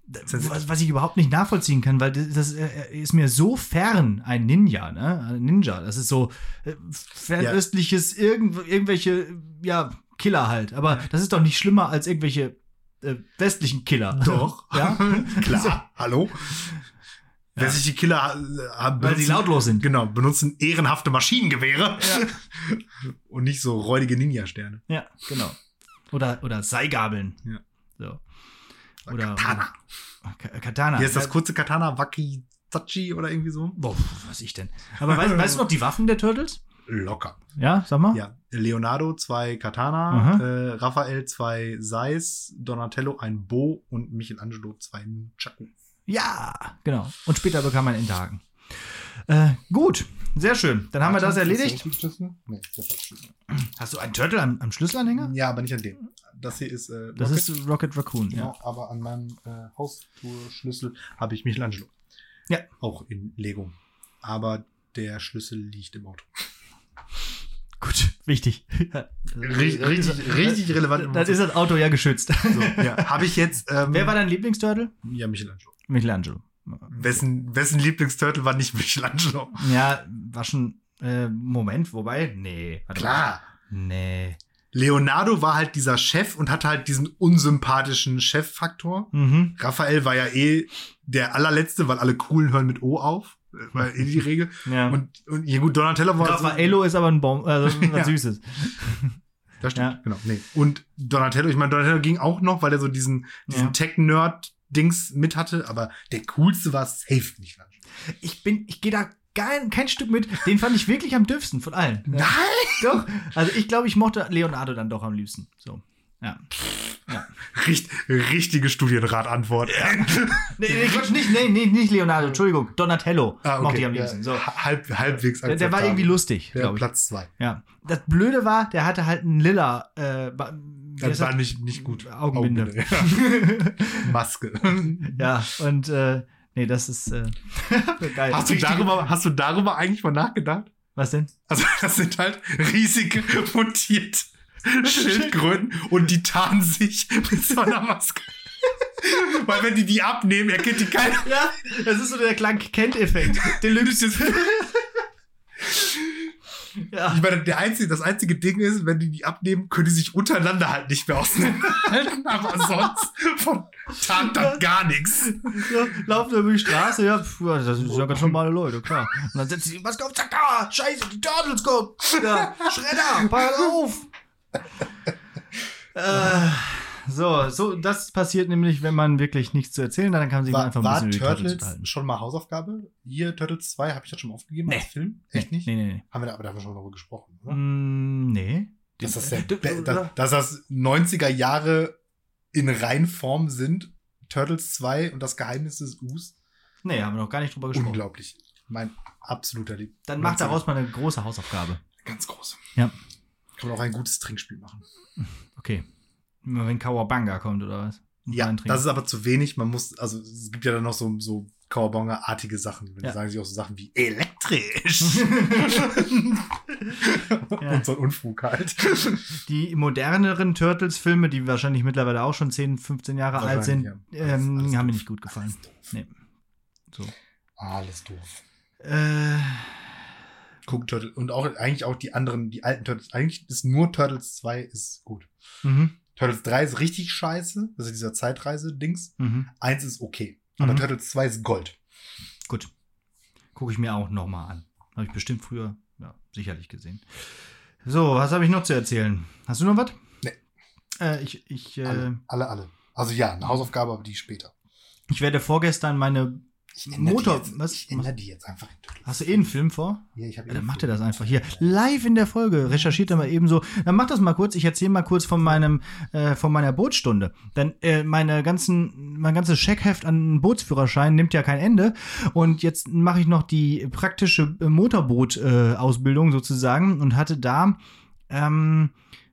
Was, was ich überhaupt nicht nachvollziehen kann, weil das, das äh, ist mir so fern, ein Ninja, ne? Ein Ninja. Das ist so äh, fernöstliches, irgendw irgendwelche, äh, ja, Killer halt. Aber das ist doch nicht schlimmer als irgendwelche äh, westlichen Killer. Doch. Ja? Klar. Hallo? Westliche Killer äh, haben Weil sie lautlos sind. Genau, benutzen ehrenhafte Maschinengewehre und nicht so räudige Ninja-Sterne. Ja, genau. Oder, oder Seigabeln. Ja. So. Oder Katana. Ka- Katana. Hier ist das kurze Katana Wakizachi oder irgendwie so. Boah, was ich denn? Aber weißt, weißt du noch die Waffen der Turtles? Locker. Ja, sag mal. Ja, Leonardo zwei Katana, äh, Raphael zwei Seis, Donatello ein Bo und Michelangelo zwei Nunchaku. Ja, genau. Und später bekam man Interhaken. Äh, gut, sehr schön. Dann haben wir das erledigt. Nee. Hast du einen Turtle am, am Schlüsselanhänger? Ja, aber nicht an dem. Das hier ist äh, Das Rocket. ist Rocket Raccoon, Genau, ja. aber an meinem äh, Haustürschlüssel habe ich Michelangelo. Ja. Auch in Lego. Aber der Schlüssel liegt im Auto. Gut, wichtig. Richtig, richtig, richtig relevant. Das ist das Auto ja geschützt. so, ja. Habe ich jetzt. Ähm, Wer war dein Lieblingsturtle? Ja, Michelangelo. Michelangelo. Wessen, wessen Lieblingsturtle war nicht Michelangelo? Ja, war schon. Äh, Moment, wobei? Nee. warte mal. Klar. Nee. Leonardo war halt dieser Chef und hatte halt diesen unsympathischen Cheffaktor. Mhm. Raphael war ja eh der allerletzte, weil alle coolen hören mit O auf. War eh die Regel. Ja. Und, und ja gut, Donatello war. Raffaello ist aber ein Baum, also was Ja. Süßes. Das stimmt, Ja. genau. Nee. Und Donatello, ich meine, Donatello ging auch noch, weil er so diesen, diesen Ja. Tech-Nerd-Dings mit hatte, aber der coolste war safe nicht. Ich bin, ich gehe da kein, kein Stück mit. Den fand ich wirklich am dürfsten von allen. Nein! Doch. Also ich glaube, ich mochte Leonardo dann doch am liebsten. So. Ja. Richt, richtige Studienratantwort. Nee, nee, Quatsch, nicht, nee, nee, nicht Leonardo, Entschuldigung. Donatello Ah, mochte okay. ich am liebsten. So. Ja, halb, halbwegs Der, der war irgendwie lustig, ich. Platz zwei. Ja. Das Blöde war, der hatte halt einen lila äh, Das war nicht, nicht gut. Augenbinde. Augenbinde, ja. Maske. ja, und äh, nee, das ist äh, geil. Hast du, darüber, hast du darüber eigentlich mal nachgedacht? Was denn? Also, das sind halt riesige mutierte Schildkröten und die tarnen sich mit so einer Maske. Weil wenn die die abnehmen, erkennt die keiner. Ja, das ist so der Clark Kent-Effekt. Deluxe. Ja. Ich meine, der einzige, das einzige Ding ist, wenn die die abnehmen, können die sich untereinander halt nicht mehr auseinanderhalten. Aber sonst von tarnt dann gar nichts. Ja, laufen da über die Straße, ja, pf, das sind ja ganz normale Leute, klar. Und dann setzen sie Maske auf, zack, ah, scheiße, die Turtles kommen. Ja, Schredder, pass auf. äh, so, so, das passiert nämlich, wenn man wirklich nichts zu erzählen hat, dann kann man sich mal War, einfach ein war bisschen die Turtles Turtles schon mal Hausaufgabe? Hier, Turtles 2, habe ich das schon mal aufgegeben Nee. als Film? Echt nicht? Nee, nee, nee. Haben wir da, aber da haben wir schon darüber gesprochen, oder? Mm, nee. Dass das, der, Be- oder- dass, dass das 90er Jahre in Reinform sind. Turtles 2 und das Geheimnis des Us. Nee, haben wir noch gar nicht drüber gesprochen. Unglaublich. Mein absoluter Lieb. Dann mach daraus mal eine große Hausaufgabe. Ganz groß. Ja. Kann man auch ein gutes Trinkspiel machen. Okay. Wenn Kawabanga kommt oder was? Muss Ja, das ist aber zu wenig. Man muss, also es gibt ja dann noch so, so Kawabonga-artige Sachen. Wenn Ja. sagen sich auch so Sachen wie elektrisch. Ja. Und so ein Unfug halt. Die moderneren Turtles-Filme, die wahrscheinlich mittlerweile auch schon 10, 15 Jahre alt sind, ja. Alles- ähm, alles haben mir nicht gut gefallen. Alles doof. Nee. So. Alles doof. Äh, Guck Turtles. Und auch eigentlich auch die anderen, die alten Turtles. Eigentlich ist nur Turtles 2 ist gut. mhm, Turtles 3 ist richtig scheiße. Ist dieser Zeitreise-Dings. mhm. Eins ist okay. Aber Mhm. Turtles 2 ist Gold. Gut. Gucke ich mir auch noch mal an. Habe ich bestimmt früher, ja, sicherlich gesehen. So, was habe ich noch zu erzählen? Hast du noch was? Nee. Äh, ich, ich, äh, Alle, alle, alle. Also ja, eine Hausaufgabe, aber die später. ich werde vorgestern meine Ich ändere Motor. Die jetzt, was? ich ändere die jetzt einfach. Hast du eh einen Film vor? Ja, ich habe Ja, dann macht er das einfach hier. Live in der Folge. Recherchiert er mal eben so. Dann macht das mal kurz. Ich erzähle mal kurz von meinem, äh, von meiner Bootsstunde. Denn äh, meine ganzen, mein ganzes Scheckheft an Bootsführerschein nimmt ja kein Ende. Und jetzt mache ich noch die praktische Motorboot-Ausbildung sozusagen und hatte da, ähm,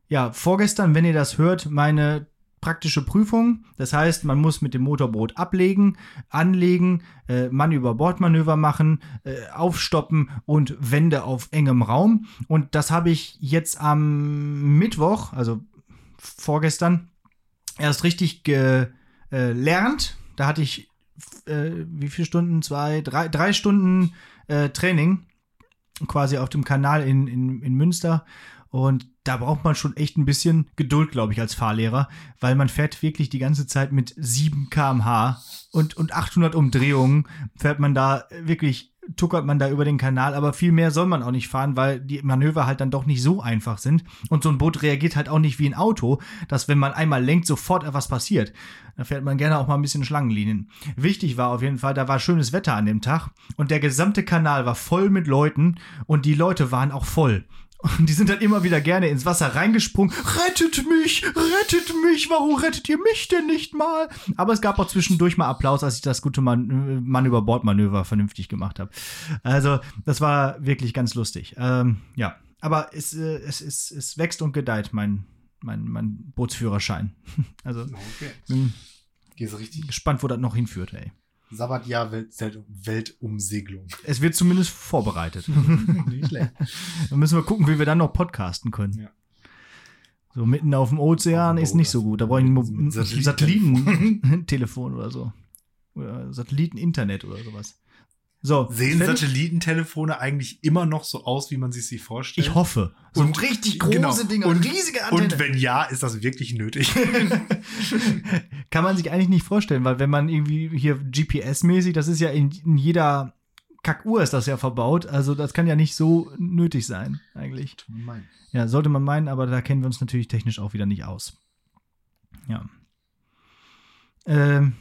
ja, vorgestern, wenn ihr das hört, meine praktische Prüfung. Das heißt, man muss mit dem Motorboot ablegen, anlegen, äh, Mann über Bordmanöver machen, äh, aufstoppen und Wände auf engem Raum. Und das habe ich jetzt am Mittwoch, also vorgestern, erst richtig gelernt. Da hatte ich äh, wie viele Stunden? Zwei, drei, drei Stunden äh, Training quasi auf dem Kanal in, in, in Münster. Und da braucht man schon echt ein bisschen Geduld, glaube ich, als Fahrlehrer, weil man fährt wirklich die ganze Zeit mit 7 km/h und, und 800 Umdrehungen fährt man da wirklich, tuckert man da über den Kanal, aber viel mehr soll man auch nicht fahren, weil die Manöver halt dann doch nicht so einfach sind. Und so ein Boot reagiert halt auch nicht wie ein Auto, dass wenn man einmal lenkt, sofort etwas passiert. Da fährt man gerne auch mal ein bisschen Schlangenlinien. Wichtig war auf jeden Fall, da war schönes Wetter an dem Tag und der gesamte Kanal war voll mit Leuten und die Leute waren auch voll. Und die sind dann immer wieder gerne ins Wasser reingesprungen. Rettet mich, rettet mich, warum rettet ihr mich denn nicht mal? Aber es gab auch zwischendurch mal Applaus, als ich das gute Mann, Mann über Bordmanöver vernünftig gemacht habe. Also, das war wirklich ganz lustig. Ähm, ja, aber es, äh, es, es, es wächst und gedeiht, mein, mein, mein Bootsführerschein. Also, Okay. bin Gehst richtig gespannt, wo das noch hinführt, ey. Sabbatjahr Welt, Weltumsegelung. Es wird zumindest vorbereitet. Nicht schlecht. Dann müssen wir gucken, wie wir dann noch podcasten können. Ja. So mitten auf dem Ozean ist nicht so gut. Da brauche ich ein, Satellitentelefon. Satellitentelefon oder so. Oder Satelliteninternet oder sowas. So, Sehen fertig? Satellitentelefone eigentlich immer noch so aus, wie man sich sie vorstellt? Ich hoffe. So Und- richtig große genau. Dinger, Und- riesige Antenne. Und wenn ja, ist das wirklich nötig? Kann man sich eigentlich nicht vorstellen, weil wenn man irgendwie hier GPS-mäßig, das ist ja in, in jeder Kackuhr ist das ja verbaut, also das kann ja nicht so nötig sein, eigentlich. Mein. Ja, sollte man meinen, aber da kennen wir uns natürlich technisch auch wieder nicht aus. Ja. Ähm,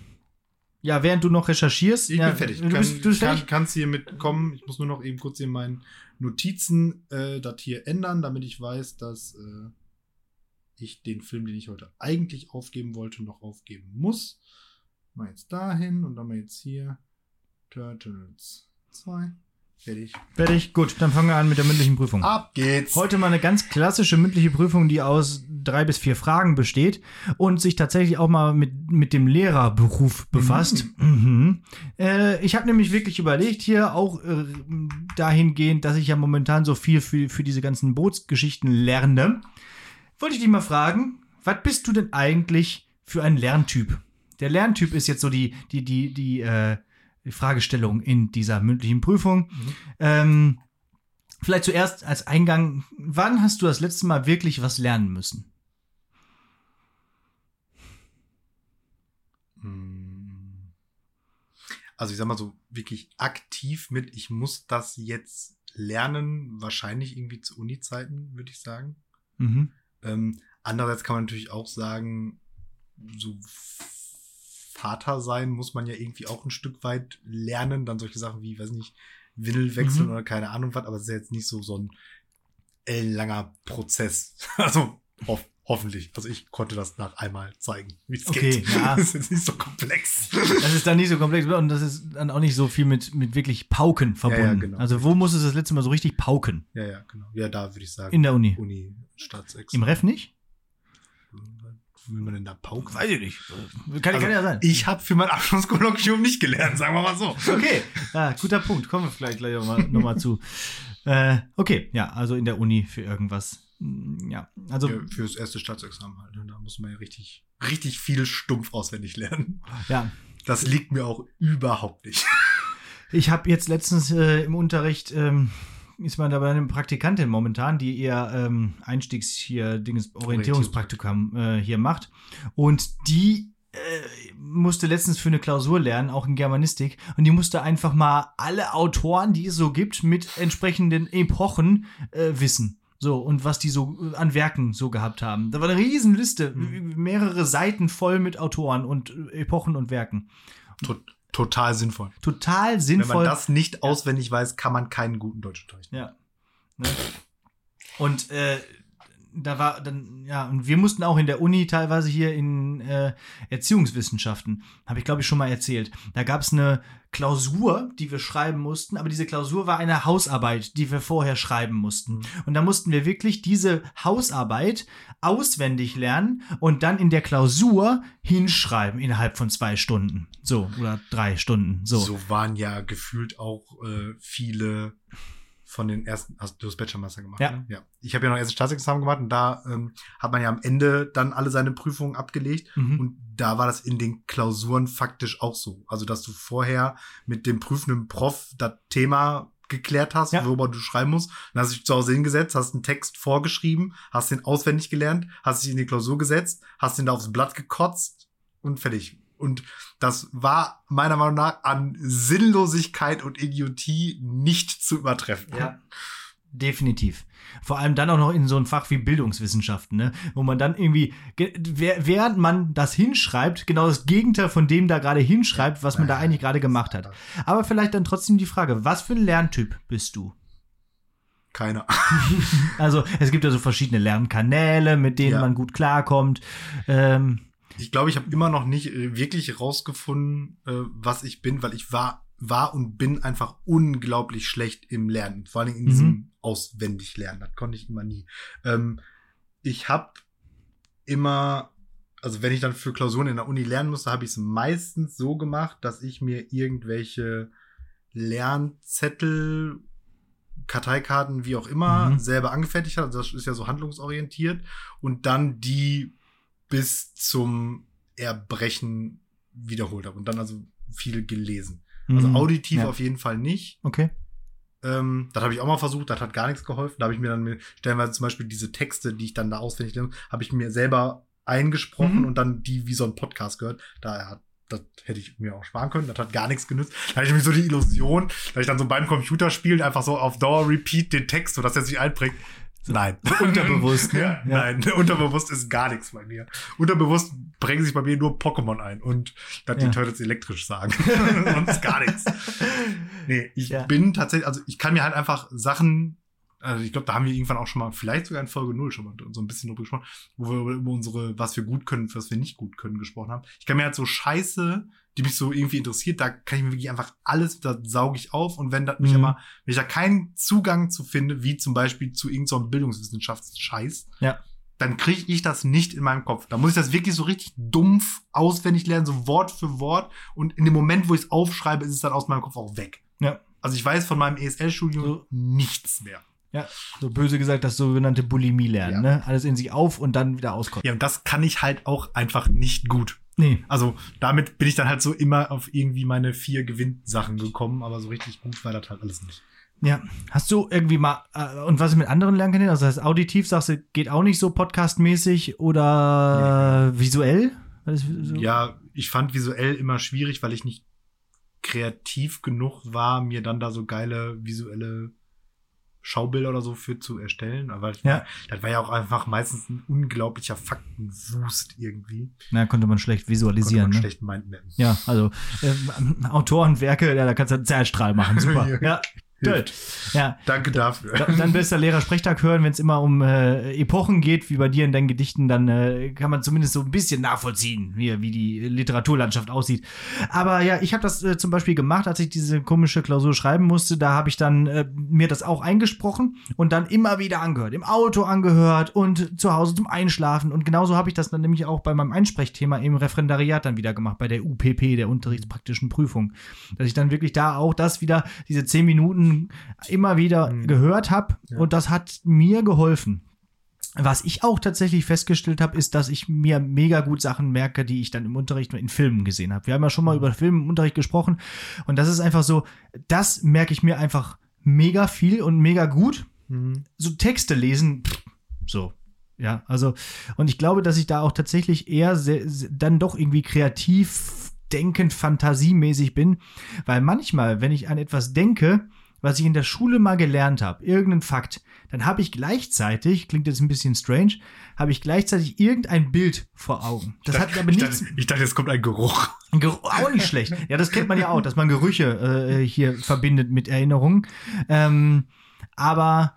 ja, während du noch recherchierst. Ich ja, bin fertig. Du Kann, bist, du bist kann, fertig? kannst hier mitkommen. Ich muss nur noch eben kurz in meinen Notizen äh, das hier ändern, damit ich weiß, dass äh, ich den Film, den ich heute eigentlich aufgeben wollte, noch aufgeben muss. Mal jetzt dahin und dann mal jetzt hier Turtles 2. Fertig. Fertig, gut, dann fangen wir an mit der mündlichen Prüfung. Ab geht's. Heute mal eine ganz klassische mündliche Prüfung, die aus drei bis vier Fragen besteht und sich tatsächlich auch mal mit, mit dem Lehrerberuf befasst. Mhm. Äh, ich habe nämlich wirklich überlegt, hier auch äh, dahingehend, dass ich ja momentan so viel für, für diese ganzen Bootsgeschichten lerne. Wollte ich dich mal fragen, was bist du denn eigentlich für ein Lerntyp? Der Lerntyp ist jetzt so die, die, die, die, äh, die Fragestellung in dieser mündlichen Prüfung. Mhm. Ähm, vielleicht zuerst als Eingang, wann hast du das letzte Mal wirklich was lernen müssen? Hm. Also ich sag mal so wirklich aktiv mit, ich muss das jetzt lernen, wahrscheinlich irgendwie zu Uni-Zeiten, würde ich sagen. Mhm. Ähm, andererseits kann man natürlich auch sagen, so Vater sein muss man ja irgendwie auch ein Stück weit lernen, dann solche Sachen wie, weiß nicht, Windel wechseln Mhm. oder keine Ahnung was, aber es ist ja jetzt nicht so so ein ellenlanger Prozess. Also hoff, hoffentlich. Also ich konnte das nach einmal zeigen, wie es Okay, geht. ja. Das ist jetzt nicht so komplex. Das ist dann nicht so komplex und das ist dann auch nicht so viel mit, mit wirklich Pauken verbunden. Ja, ja, genau. Also wo muss es das letzte Mal so richtig pauken? Ja, ja, genau. Ja, da würde ich sagen. In der Uni. Uni, Staatsexamen. Im Ref nicht? Wie will man denn da pauken? Weiß ich nicht. Kann, Also, kann ja sein. Ich habe für mein Abschlusskolloquium nicht gelernt, sagen wir mal so. Okay, ja, guter Punkt. Kommen wir vielleicht gleich nochmal noch mal zu. Äh, okay, ja, also in der Uni für irgendwas. Ja, also Ja, fürs erste Staatsexamen halt. ne? Da muss man ja richtig, richtig viel stumpf auswendig lernen. ja. Das liegt mir auch überhaupt nicht. Ich habe jetzt letztens äh, im Unterricht, ähm, ist man da bei einer Praktikantin momentan, die eher ähm, Einstiegs hier Dinges Orientierungspraktikum äh, hier macht. Und die äh, musste letztens für eine Klausur lernen, auch in Germanistik. Und die musste einfach mal alle Autoren, die es so gibt, mit entsprechenden Epochen äh, wissen. So, und was die so äh, an Werken so gehabt haben. Da war eine Riesenliste, Mhm. mehrere Seiten voll mit Autoren und äh, Epochen und Werken. Tot. Total sinnvoll. Total Wenn sinnvoll. man das nicht auswendig weiß, kann man keinen guten Deutschunterricht. Ja. Ne? Und äh, da war dann, ja, und wir mussten auch in der Uni teilweise hier in äh, Erziehungswissenschaften, habe ich glaube ich schon mal erzählt. Da gab es eine Klausur, die wir schreiben mussten, aber diese Klausur war eine Hausarbeit, die wir vorher schreiben mussten. Mhm. Und da mussten wir wirklich diese Hausarbeit auswendig lernen und dann in der Klausur hinschreiben innerhalb von zwei Stunden. So, oder drei Stunden. So. So waren ja gefühlt auch äh, viele von den ersten, also du hast Bachelormaster gemacht, Ja. ne? ja. Ich habe ja noch erst ein Staatsexamen gemacht und da ähm, hat man ja am Ende dann alle seine Prüfungen abgelegt Mhm. und da war das in den Klausuren faktisch auch so. Also, dass du vorher mit dem prüfenden Prof das Thema geklärt hast, Ja. worüber du schreiben musst. Dann hast du dich zu Hause hingesetzt, hast einen Text vorgeschrieben, hast den auswendig gelernt, hast dich in die Klausur gesetzt, hast den da aufs Blatt gekotzt und fertig. Und das war meiner Meinung nach an Sinnlosigkeit und Idiotie nicht zu übertreffen. Ja, definitiv. Vor allem dann auch noch in so ein Fach wie Bildungswissenschaften, ne? wo man dann irgendwie, während man das hinschreibt, genau das Gegenteil von dem da gerade hinschreibt, was man da eigentlich gerade gemacht hat. Aber vielleicht dann trotzdem die Frage, was für ein Lerntyp bist du? Keiner. Also es gibt ja so verschiedene Lernkanäle, mit denen Ja. man gut klarkommt. Ähm, Ich glaube, ich habe immer noch nicht äh, wirklich rausgefunden, äh, was ich bin, weil ich war, war und bin einfach unglaublich schlecht im Lernen. Vor allen Dingen in Mhm. diesem Auswendiglernen. Das konnte ich immer nie. Ähm, ich habe immer, also wenn ich dann für Klausuren in der Uni lernen musste, habe ich es meistens so gemacht, dass ich mir irgendwelche Lernzettel, Karteikarten, wie auch immer, Mhm. selber angefertigt habe. Also das ist ja so handlungsorientiert. Und dann die bis zum Erbrechen wiederholt habe und dann also viel gelesen. Also mhm, auditiv ja. auf jeden Fall nicht. Okay. Ähm, das habe ich auch mal versucht, das hat gar nichts geholfen. Da habe ich mir dann stellenweise zum Beispiel diese Texte, die ich dann da auswendig lerne, habe ich mir selber eingesprochen Mhm. und dann die wie so ein Podcast gehört. Da hat das hätte ich mir auch sparen können. Das hat gar nichts genützt. Da hatte ich nämlich so die Illusion, dass ich dann so beim Computerspielen einfach so auf Dauer repeat den Text, sodass er sich einprägt. Nein. unterbewusst, ne? ja, Ja. Nein, unterbewusst ist gar nichts bei mir. Unterbewusst prägen sich bei mir nur Pokémon ein und dass Ja. die Turtles elektrisch sagen. Sonst gar nichts. Nee, ich bin tatsächlich, also ich kann mir halt einfach Sachen, also ich glaube, da haben wir irgendwann auch schon mal, vielleicht sogar in Folge 0 schon mal so ein bisschen drüber gesprochen, wo wir über- unsere, was wir gut können, was wir nicht gut können, gesprochen haben. Ich kann mir halt so Scheiße, die mich so irgendwie interessiert, da kann ich mir wirklich einfach alles, da sauge ich auf und wenn das mich Mhm. immer, wenn ich da keinen Zugang zu finde, wie zum Beispiel zu irgendeinem Bildungswissenschaftsscheiß, Ja. dann kriege ich das nicht in meinem Kopf. Da muss ich das wirklich so richtig dumpf auswendig lernen, so Wort für Wort. Und in dem Moment, wo ich es aufschreibe, ist es dann aus meinem Kopf auch weg. Ja. Also ich weiß von meinem ESL-Studium So. nichts mehr. So böse gesagt, das sogenannte Bulimie lernen, Ja. ne? Alles in sich auf und dann wieder auskotzen. Ja, und das kann ich halt auch einfach nicht gut. Nee. Also damit bin ich dann halt so immer auf irgendwie meine vier Gewinnsachen gekommen, aber so richtig gut war das halt alles nicht. Ja. Hast du irgendwie mal, äh, und was mit anderen Lernkanälen? Also das heißt, auditiv sagst du, geht auch nicht so podcastmäßig oder visuell? Was ist so? Ja, ich fand visuell immer schwierig, weil ich nicht kreativ genug war, mir dann da so geile visuelle Schaubilder oder so für zu erstellen. Aber ich, Ja. das war ja auch einfach meistens ein unglaublicher Faktenwust irgendwie. Na, konnte man schlecht visualisieren, Konnte man ne? schlecht mindmappen. Ja, also ähm, Autorenwerke, ja, da kannst du einen Zerrstrahl machen, super. ja, toll. Ja, Danke dafür. Da- Dann bester Lehrer-Sprechtag hören, wenn es immer um äh, Epochen geht, wie bei dir in deinen Gedichten, dann äh, kann man zumindest so ein bisschen nachvollziehen, wie, wie die Literaturlandschaft aussieht. Aber ja, ich habe das äh, zum Beispiel gemacht, als ich diese komische Klausur schreiben musste. Da habe ich dann äh, mir das auch eingesprochen und dann immer wieder angehört. Im Auto angehört und zu Hause zum Einschlafen. Und genauso habe ich das dann nämlich auch bei meinem Einsprechthema im Referendariat dann wieder gemacht, bei der UPP, der Unterrichtspraktischen Prüfung. Dass ich dann wirklich da auch das wieder, diese zehn Minuten immer wieder Mhm. gehört habe Ja. und das hat mir geholfen. Was ich auch tatsächlich festgestellt habe, ist, dass ich mir mega gut Sachen merke, die ich dann im Unterricht in Filmen gesehen habe. Wir haben ja schon mal über Filme im Unterricht gesprochen und das ist einfach so, das merke ich mir einfach mega viel und mega gut. Mhm. So Texte lesen, pff, so. Ja, also, und ich glaube, dass ich da auch tatsächlich eher sehr, sehr, dann doch irgendwie kreativ denkend, fantasiemäßig bin, weil manchmal, wenn ich an etwas denke, was ich in der Schule mal gelernt habe, irgendeinen Fakt, dann habe ich gleichzeitig, klingt jetzt ein bisschen strange, habe ich gleichzeitig irgendein Bild vor Augen. Das Ich hat dachte- aber ich nichts. Dachte, ich dachte, jetzt kommt ein Geruch. Geruch, auch nicht schlecht. Ja, das kennt man ja auch, dass man Gerüche äh, hier verbindet mit Erinnerungen. Ähm, aber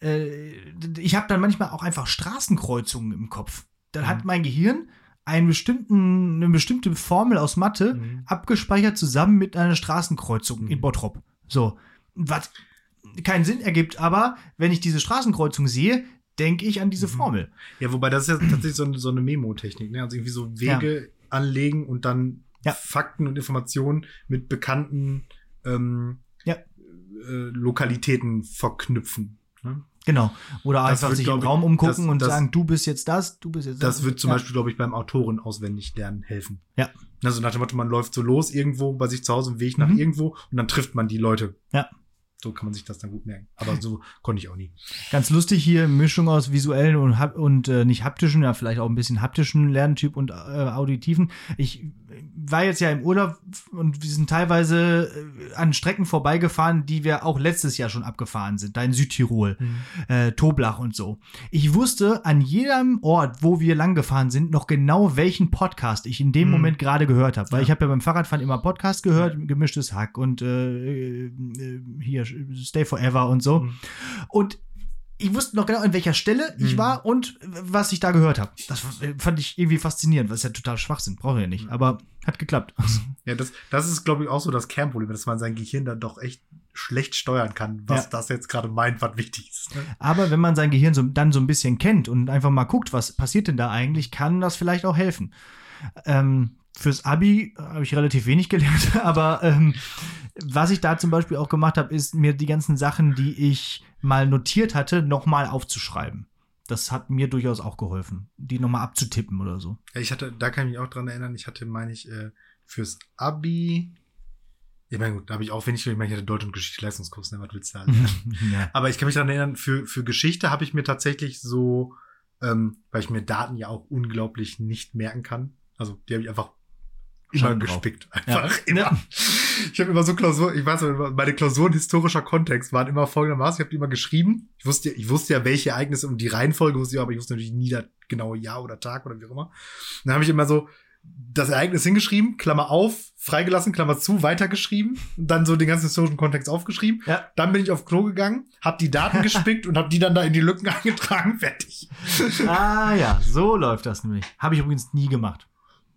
äh, ich habe dann manchmal auch einfach Straßenkreuzungen im Kopf. Dann Mhm. hat mein Gehirn einen bestimmten, eine bestimmte Formel aus Mathe Mhm. abgespeichert zusammen mit einer Straßenkreuzung Mhm. in Bottrop. So, was keinen Sinn ergibt, aber wenn ich diese Straßenkreuzung sehe, denke ich an diese Mhm. Formel. Ja, wobei das ist ja tatsächlich so eine, so eine Memo-Technik, ne? Also irgendwie so Wege anlegen und dann Ja. Fakten und Informationen mit bekannten ähm, Ja. äh, Lokalitäten verknüpfen. Ne? Genau. Oder Das einfach wird, sich im Raum umgucken das- und das- sagen, du bist jetzt das, du bist jetzt Das wird zum Ja. Beispiel, glaube ich, beim Autoren auswendig lernen helfen. Ja. Also nach dem Motto, man läuft so los irgendwo bei sich zu Hause im Weg nach Mhm. irgendwo und dann trifft man die Leute. Ja. So kann man sich das dann gut merken. Aber so konnte ich auch nie. Ganz lustig hier, Mischung aus visuellen und, und äh, nicht haptischen, ja, vielleicht auch ein bisschen haptischen Lerntyp und äh, auditiven. Ich war jetzt ja im Urlaub und wir sind teilweise äh, an Strecken vorbeigefahren, die wir auch letztes Jahr schon abgefahren sind, da in Südtirol, äh, Toblach und so. Ich wusste an jedem Ort, wo wir lang gefahren sind, noch genau welchen Podcast ich in dem Mhm. Moment gerade gehört habe. Weil Ja. ich habe ja beim Fahrradfahren immer Podcast gehört, gemischtes Hack und äh, äh, hier Stay Forever und so. Mhm. Und ich wusste noch genau, an welcher Stelle ich Mhm. war und was ich da gehört habe. Das fand ich irgendwie faszinierend, was ja total Schwachsinn, brauche ich ja nicht. Mhm. Aber hat geklappt. Ja, das, das ist, glaube ich, auch so das Kernproblem, dass man sein Gehirn dann doch echt schlecht steuern kann, was Ja. das jetzt gerade meint, was wichtig ist. Ne? Aber wenn man sein Gehirn so, dann so ein bisschen kennt und einfach mal guckt, was passiert denn da eigentlich, kann das vielleicht auch helfen. Ähm, fürs Abi habe ich relativ wenig gelernt, aber ähm, was ich da zum Beispiel auch gemacht habe, ist mir die ganzen Sachen, die ich mal notiert hatte, nochmal aufzuschreiben. Das hat mir durchaus auch geholfen, die nochmal abzutippen oder so. Ich hatte, da kann ich mich auch dran erinnern, ich hatte, meine ich, äh, fürs Abi. Ich meine, gut, da habe ich auch wenig, ich meine, ich hatte Deutsch- und Geschichte-Leistungskurs, ne, was willst du halt? ja. Aber ich kann mich daran erinnern, für, für Geschichte habe ich mir tatsächlich so, ähm, weil ich mir Daten ja auch unglaublich nicht merken kann. Also die habe ich einfach immer drauf. gespickt. Einfach Ja. immer. Ja. Ich habe immer so Klausuren, ich weiß meine Klausuren historischer Kontext waren immer folgendermaßen, ich habe die immer geschrieben. Ich wusste, ich wusste ja, welche Ereignisse und die Reihenfolge wusste ich, aber ich wusste natürlich nie das genaue Jahr oder Tag oder wie auch immer. Dann habe ich immer so das Ereignis hingeschrieben, Klammer auf, freigelassen, Klammer zu, weitergeschrieben, und dann so den ganzen historischen Kontext aufgeschrieben. Ja. Dann bin ich auf Klo gegangen, habe die Daten gespickt und habe die dann da in die Lücken eingetragen, fertig. Ah ja, so läuft das nämlich. Habe ich übrigens nie gemacht.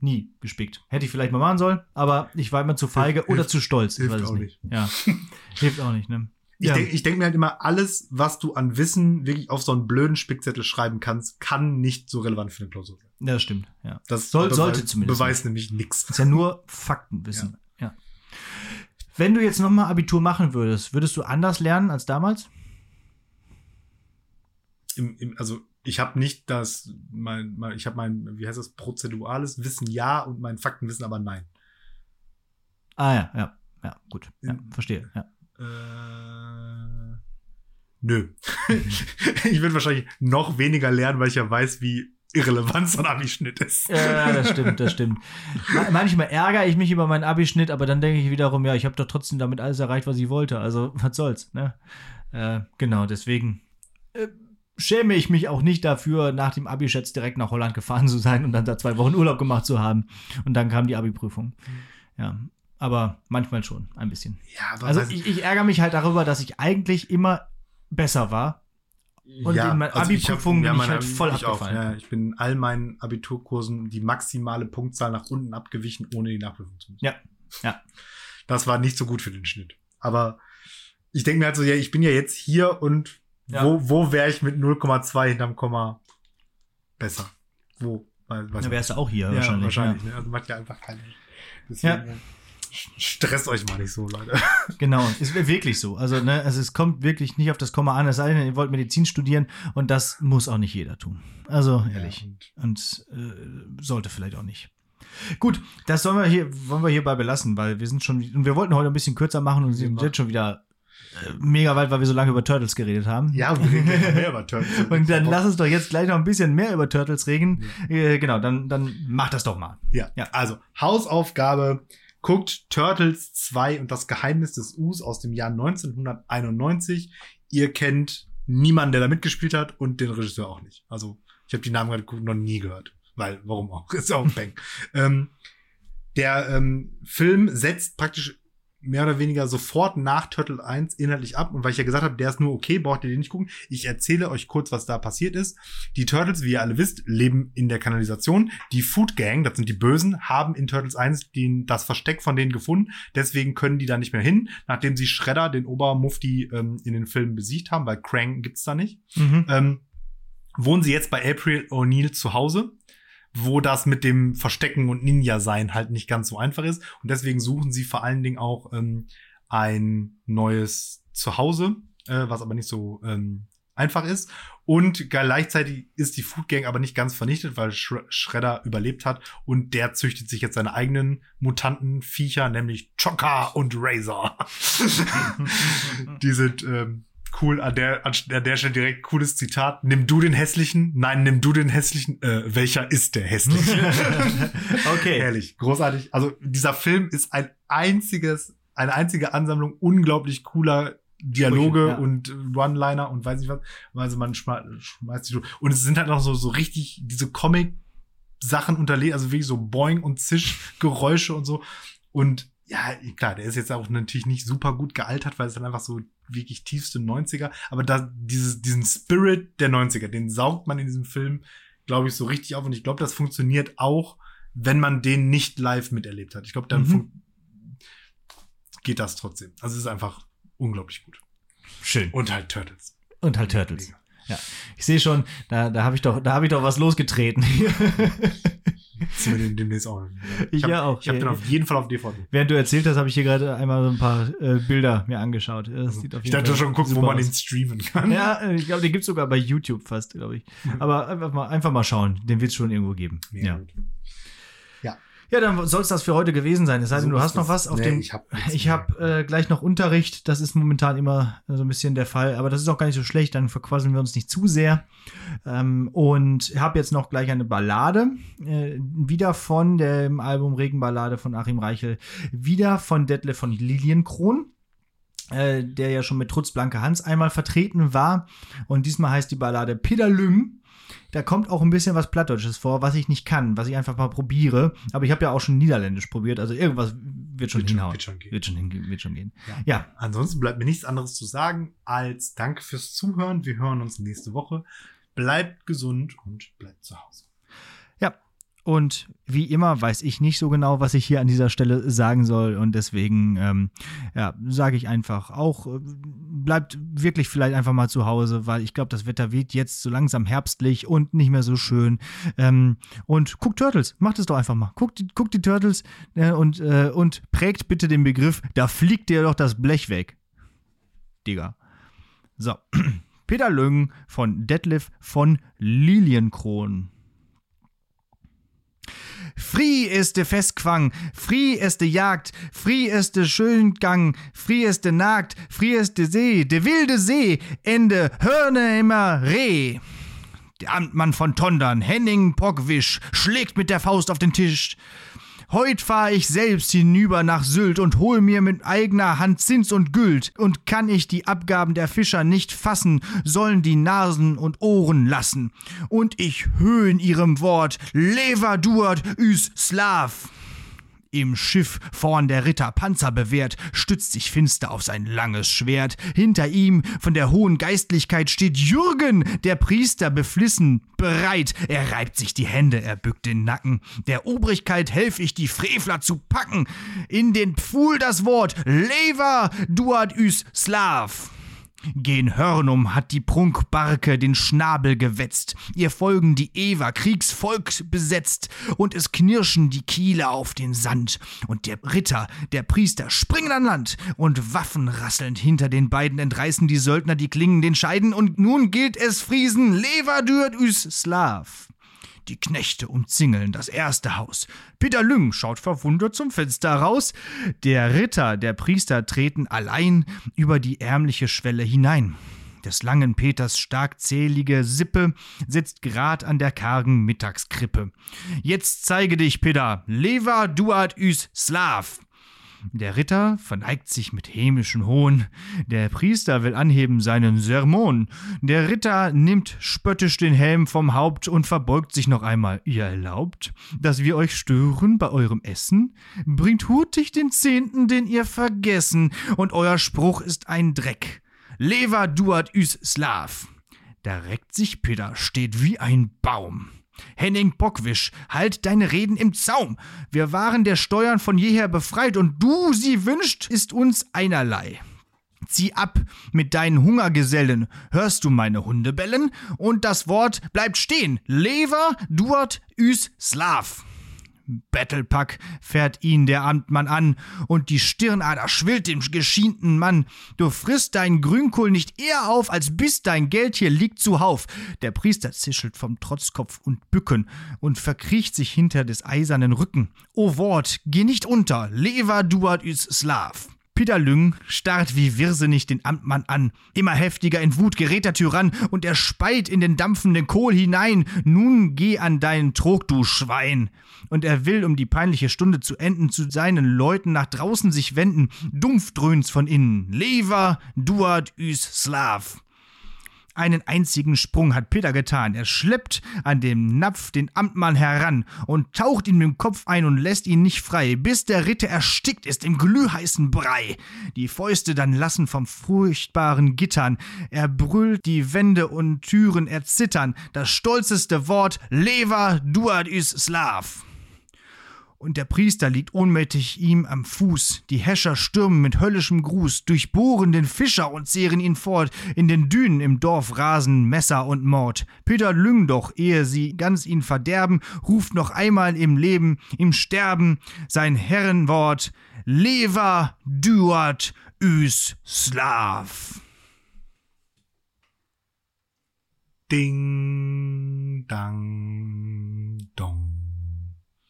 Nie gespickt. Hätte ich vielleicht mal machen sollen, aber ich war immer zu feige Hilft- oder zu stolz. Hilft auch nicht. Ja. Hilft auch nicht, ne? Ich Ja. denke denk mir halt immer, alles, was du an Wissen wirklich auf so einen blöden Spickzettel schreiben kannst, kann nicht so relevant für eine Klausur sein. Ja, das stimmt. Ja. Das Soll- sollte zumindest Beweist nämlich nichts. Das ist ja nur Faktenwissen. Ja. Wenn du jetzt nochmal Abitur machen würdest, würdest du anders lernen als damals? Im, im, also ich habe nicht das, mein, mein, ich habe mein, wie heißt das, prozedurales Wissen ja und mein Faktenwissen aber nein. Ah ja, ja, ja, gut. Ja, verstehe. Ja. Äh, nö. ich würde wahrscheinlich noch weniger lernen, weil ich ja weiß, wie irrelevant so ein Abischnitt ist. Ja, das stimmt, das stimmt. Ma- Manchmal ärgere ich mich über meinen Abischnitt, aber dann denke ich wiederum, ja, ich habe doch trotzdem damit alles erreicht, was ich wollte. Also, was soll's, ne? Äh, genau, deswegen äh, schäme ich mich auch nicht dafür, nach dem Abi jetzt direkt nach Holland gefahren zu sein und dann da zwei Wochen Urlaub gemacht zu haben. Und dann kam die Abi-Prüfung. Ja, aber manchmal schon, ein bisschen. Ja, Also, ich, ich ärgere mich halt darüber, dass ich eigentlich immer besser war. und in meinen also Abi-Prüfungen bin ich halt voll ich auch, abgefallen. ja, ich bin in all meinen Abiturkursen die maximale Punktzahl nach unten abgewichen, ohne die Nachprüfung zu müssen. Ja, ja. Das war nicht so gut für den Schnitt. Aber ich denke mir halt so, ja, ich bin ja jetzt hier und Ja. wo, wo wäre ich mit 0,2 hinterm Komma besser? Wo? Weiß, weiß ich wärst du auch hier ja, wahrscheinlich. wahrscheinlich. Ja. Ne? Also macht ja einfach keinen. Deswegen, Ja. sch- Stresst euch mal nicht so, Leute. Genau, ist wirklich so. Also, ne, also es kommt wirklich nicht auf das Komma an, es sei denn, ihr wollt Medizin studieren und das muss auch nicht jeder tun. Also, ehrlich. Ja, und äh, sollte vielleicht auch nicht. Gut, das sollen wir hier, wollen wir hierbei belassen, weil wir sind schon, und wir wollten heute ein bisschen kürzer machen und sind jetzt schon wieder äh, mega weit, weil wir so lange über Turtles geredet haben. ja, wir reden mehr über Turtles. Und dann lass uns doch jetzt gleich noch ein bisschen mehr über Turtles reden. Äh, genau, dann, dann mach das doch mal. Ja. Ja. also Hausaufgabe. Guckt Turtles 2 und das Geheimnis des Us aus dem Jahr 1991. Ihr kennt niemanden, der da mitgespielt hat und den Regisseur auch nicht. Also ich habe die Namen gerade noch nie gehört. Weil, warum auch? Ist ja auch ein Bang. ähm, der ähm, Film setzt praktisch mehr oder weniger sofort nach Turtle 1 inhaltlich ab. Und weil ich ja gesagt habe, der ist nur okay, braucht ihr den nicht gucken. Ich erzähle euch kurz, was da passiert ist. Die Turtles, wie ihr alle wisst, leben in der Kanalisation. Die Food Gang, das sind die Bösen, haben in Turtles 1 den, das Versteck von denen gefunden. Deswegen können die da nicht mehr hin, nachdem sie Shredder, den Obermufti, ähm, in den Filmen besiegt haben, weil Krang gibt's da nicht. Mhm. Ähm, wohnen sie jetzt bei April O'Neil zu Hause wo das mit dem Verstecken und Ninja-Sein halt nicht ganz so einfach ist. Und deswegen suchen sie vor allen Dingen auch ähm, ein neues Zuhause, äh, was aber nicht so ähm, einfach ist. Und gleichzeitig ist die Food Gang aber nicht ganz vernichtet, weil Sh Shredder überlebt hat und der züchtet sich jetzt seine eigenen Mutantenviecher, nämlich Chokka und Razor. die sind ähm, cool an der, an der Stelle direkt cooles Zitat. Nimm du den hässlichen? Nein, nimm du den hässlichen. Äh, welcher ist der hässliche? okay. Herrlich, großartig. Also dieser Film ist ein einziges, eine einzige Ansammlung unglaublich cooler Dialoge ja. und One-Liner und weiß nicht was. Also man schme schmeißt sich so. Und es sind halt noch so, so richtig diese Comic Sachen unterlegt, also wirklich so Boing und Zisch Geräusche und so. Und ja, klar, der ist jetzt auch natürlich nicht super gut gealtert, weil es dann einfach so wirklich tiefste 90er, aber da dieses, diesen Spirit der 90er, den saugt man in diesem Film, glaube ich, so richtig auf und ich glaube, das funktioniert auch, wenn man den nicht live miterlebt hat. Ich glaube, dann Mhm. geht das trotzdem. Also es ist einfach unglaublich gut. Schön. Und halt Turtles. Und halt Turtles. Ich sehe schon, da, da habe ich doch, da habe ich doch was losgetreten. Ziehen wir den demnächst auch. Ich hab, ja auch. Ich habe den auf jeden Fall auf DVD. Während du erzählt hast, habe ich hier gerade einmal so ein paar äh, Bilder mir angeschaut. Das sieht auf Ich jeden dachte Fall schon, gucken, wo man aus. ihn streamen kann. Ja, äh, ich glaube, den gibt's sogar bei YouTube fast, glaube ich. Aber einfach mal, einfach mal schauen. Den wird's schon irgendwo geben. Ja. gut. Ja, dann soll es das für heute gewesen sein. Es sei denn, So du hast noch was auf Nee, dem. ich hab habe äh, gleich noch Unterricht. Das ist momentan immer äh, so ein bisschen der Fall. Aber das ist auch gar nicht so schlecht. Dann verquasseln wir uns nicht zu sehr. Ähm, und habe jetzt noch gleich eine Ballade. Äh, wieder von dem Album Regenballade von Achim Reichel. Wieder von Detlef von Lilienkron. Äh, der ja schon mit Trutz Blanke Hans einmal vertreten war. Und diesmal heißt die Ballade Pidalüm. Da kommt auch ein bisschen was Plattdeutsches vor, was ich nicht kann, was ich einfach mal probiere. Aber ich habe ja auch schon Niederländisch probiert, also irgendwas wird schon Wird schon- hinhauen. wird schon gehen. Wird schon, wird schon gehen. Ja. Ja, Ansonsten bleibt mir nichts anderes zu sagen als Danke fürs Zuhören. Wir hören uns nächste Woche. Bleibt gesund und bleibt zu Hause. Und wie immer weiß ich nicht so genau, was ich hier an dieser Stelle sagen soll. Und deswegen ähm, ja, sage ich einfach auch, äh, bleibt wirklich vielleicht einfach mal zu Hause, weil ich glaube, das Wetter wird jetzt so langsam herbstlich und nicht mehr so schön. Ähm, und guckt Turtles, macht es doch einfach mal. Guckt, die- guckt die Turtles äh, und, äh, und prägt bitte den Begriff, da fliegt dir doch das Blech weg. Digga. So. Peter Lüngen von Detlef von Lilienkron. Fri ist de Festquang, Fri ist de Jagd, Fri ist de Schöngang, Fri ist de Nagt, Fri ist de See, de wilde See, Ende Hörne immer Reh. Der Amtmann von Tondern, Henning Pockwisch, schlägt mit der Faust auf den Tisch. Heut fahr ich selbst hinüber nach Sylt und hol mir mit eigener Hand Zins und Güld. Und kann ich die Abgaben der Fischer nicht fassen, sollen die Nasen und Ohren lassen. Und ich höhn ihrem Wort, lever duat üs Slav. Im Schiff vorn der Ritter Panzer bewehrt, stützt sich finster auf sein langes Schwert. Hinter ihm von der hohen Geistlichkeit steht Jürgen, der Priester beflissen, bereit. Er reibt sich die Hände, er bückt den Nacken. Der Obrigkeit helf ich, die Frevler zu packen. In den Pfuhl das Wort, lever duat üs Slav. Gen Hörnum hat die Prunkbarke den Schnabel gewetzt, ihr folgen die Ewer Kriegsvolk besetzt, und es knirschen die Kiele auf den Sand, und der Ritter, der Priester springen an Land, und waffenrasselnd hinter den beiden entreißen die Söldner die Klingen den Scheiden, und nun gilt es Friesen, lever üs Slav. Die Knechte umzingeln das erste Haus. Peter Lüng schaut verwundert zum Fenster raus. Der Ritter, der Priester treten allein über die ärmliche Schwelle hinein. Des langen Peters starkzählige Sippe sitzt grad an der kargen Mittagskrippe. Jetzt zeige dich, Peter, lever duat üs Slav. Der Ritter verneigt sich mit hämischem Hohn. Der Priester will anheben seinen Sermon. Der Ritter nimmt spöttisch den Helm vom Haupt und verbeugt sich noch einmal. Ihr erlaubt, dass wir euch stören bei eurem Essen? Bringt hutig den Zehnten, den ihr vergessen, und euer Spruch ist ein Dreck. Leva duat üs Slav. Da reckt sich Peter, steht wie ein Baum. Henning Bockwisch, halt deine Reden im Zaum. Wir waren der Steuern von jeher befreit und du sie wünscht, ist uns einerlei. Zieh ab mit deinen Hungergesellen, hörst du meine Hunde bellen? Und das Wort bleibt stehen. Lever duat üs Slav. Battlepack fährt ihn der Amtmann an, und die Stirnader schwillt dem geschienten Mann. Du frisst deinen Grünkohl nicht eher auf, als bis dein Geld hier liegt zuhauf. Der Priester zischelt vom Trotzkopf und Bücken und verkriecht sich hinter des eisernen Rücken. O Wort, geh nicht unter, lever duat üs Slav. Peter Lüng starrt wie wirrsinnig den Amtmann an. Immer heftiger in Wut gerät der Tyrann und er speit in den dampfenden Kohl hinein. Nun geh an deinen Trog, du Schwein. Und er will, um die peinliche Stunde zu enden, zu seinen Leuten nach draußen sich wenden. Dumpf dröhnt's von innen. Lever duat üs Slav. Einen einzigen Sprung hat Peter getan. Er schleppt an dem Napf den Amtmann heran und taucht ihm den Kopf ein und lässt ihn nicht frei, bis der Ritter erstickt ist im glühheißen Brei. Die Fäuste dann lassen vom furchtbaren Gittern. Er brüllt die Wände und Türen erzittern. Das stolzeste Wort Lever duat is Slav und der Priester liegt ohnmächtig ihm am Fuß. Die Häscher stürmen mit höllischem Gruß, durchbohren den Fischer und zehren ihn fort. In den Dünen im Dorf rasen Messer und Mord. Peter Lüng doch, ehe sie ganz ihn verderben, ruft noch einmal im Leben, im Sterben sein Herrenwort. Leva duat üs Slav. Ding, dang.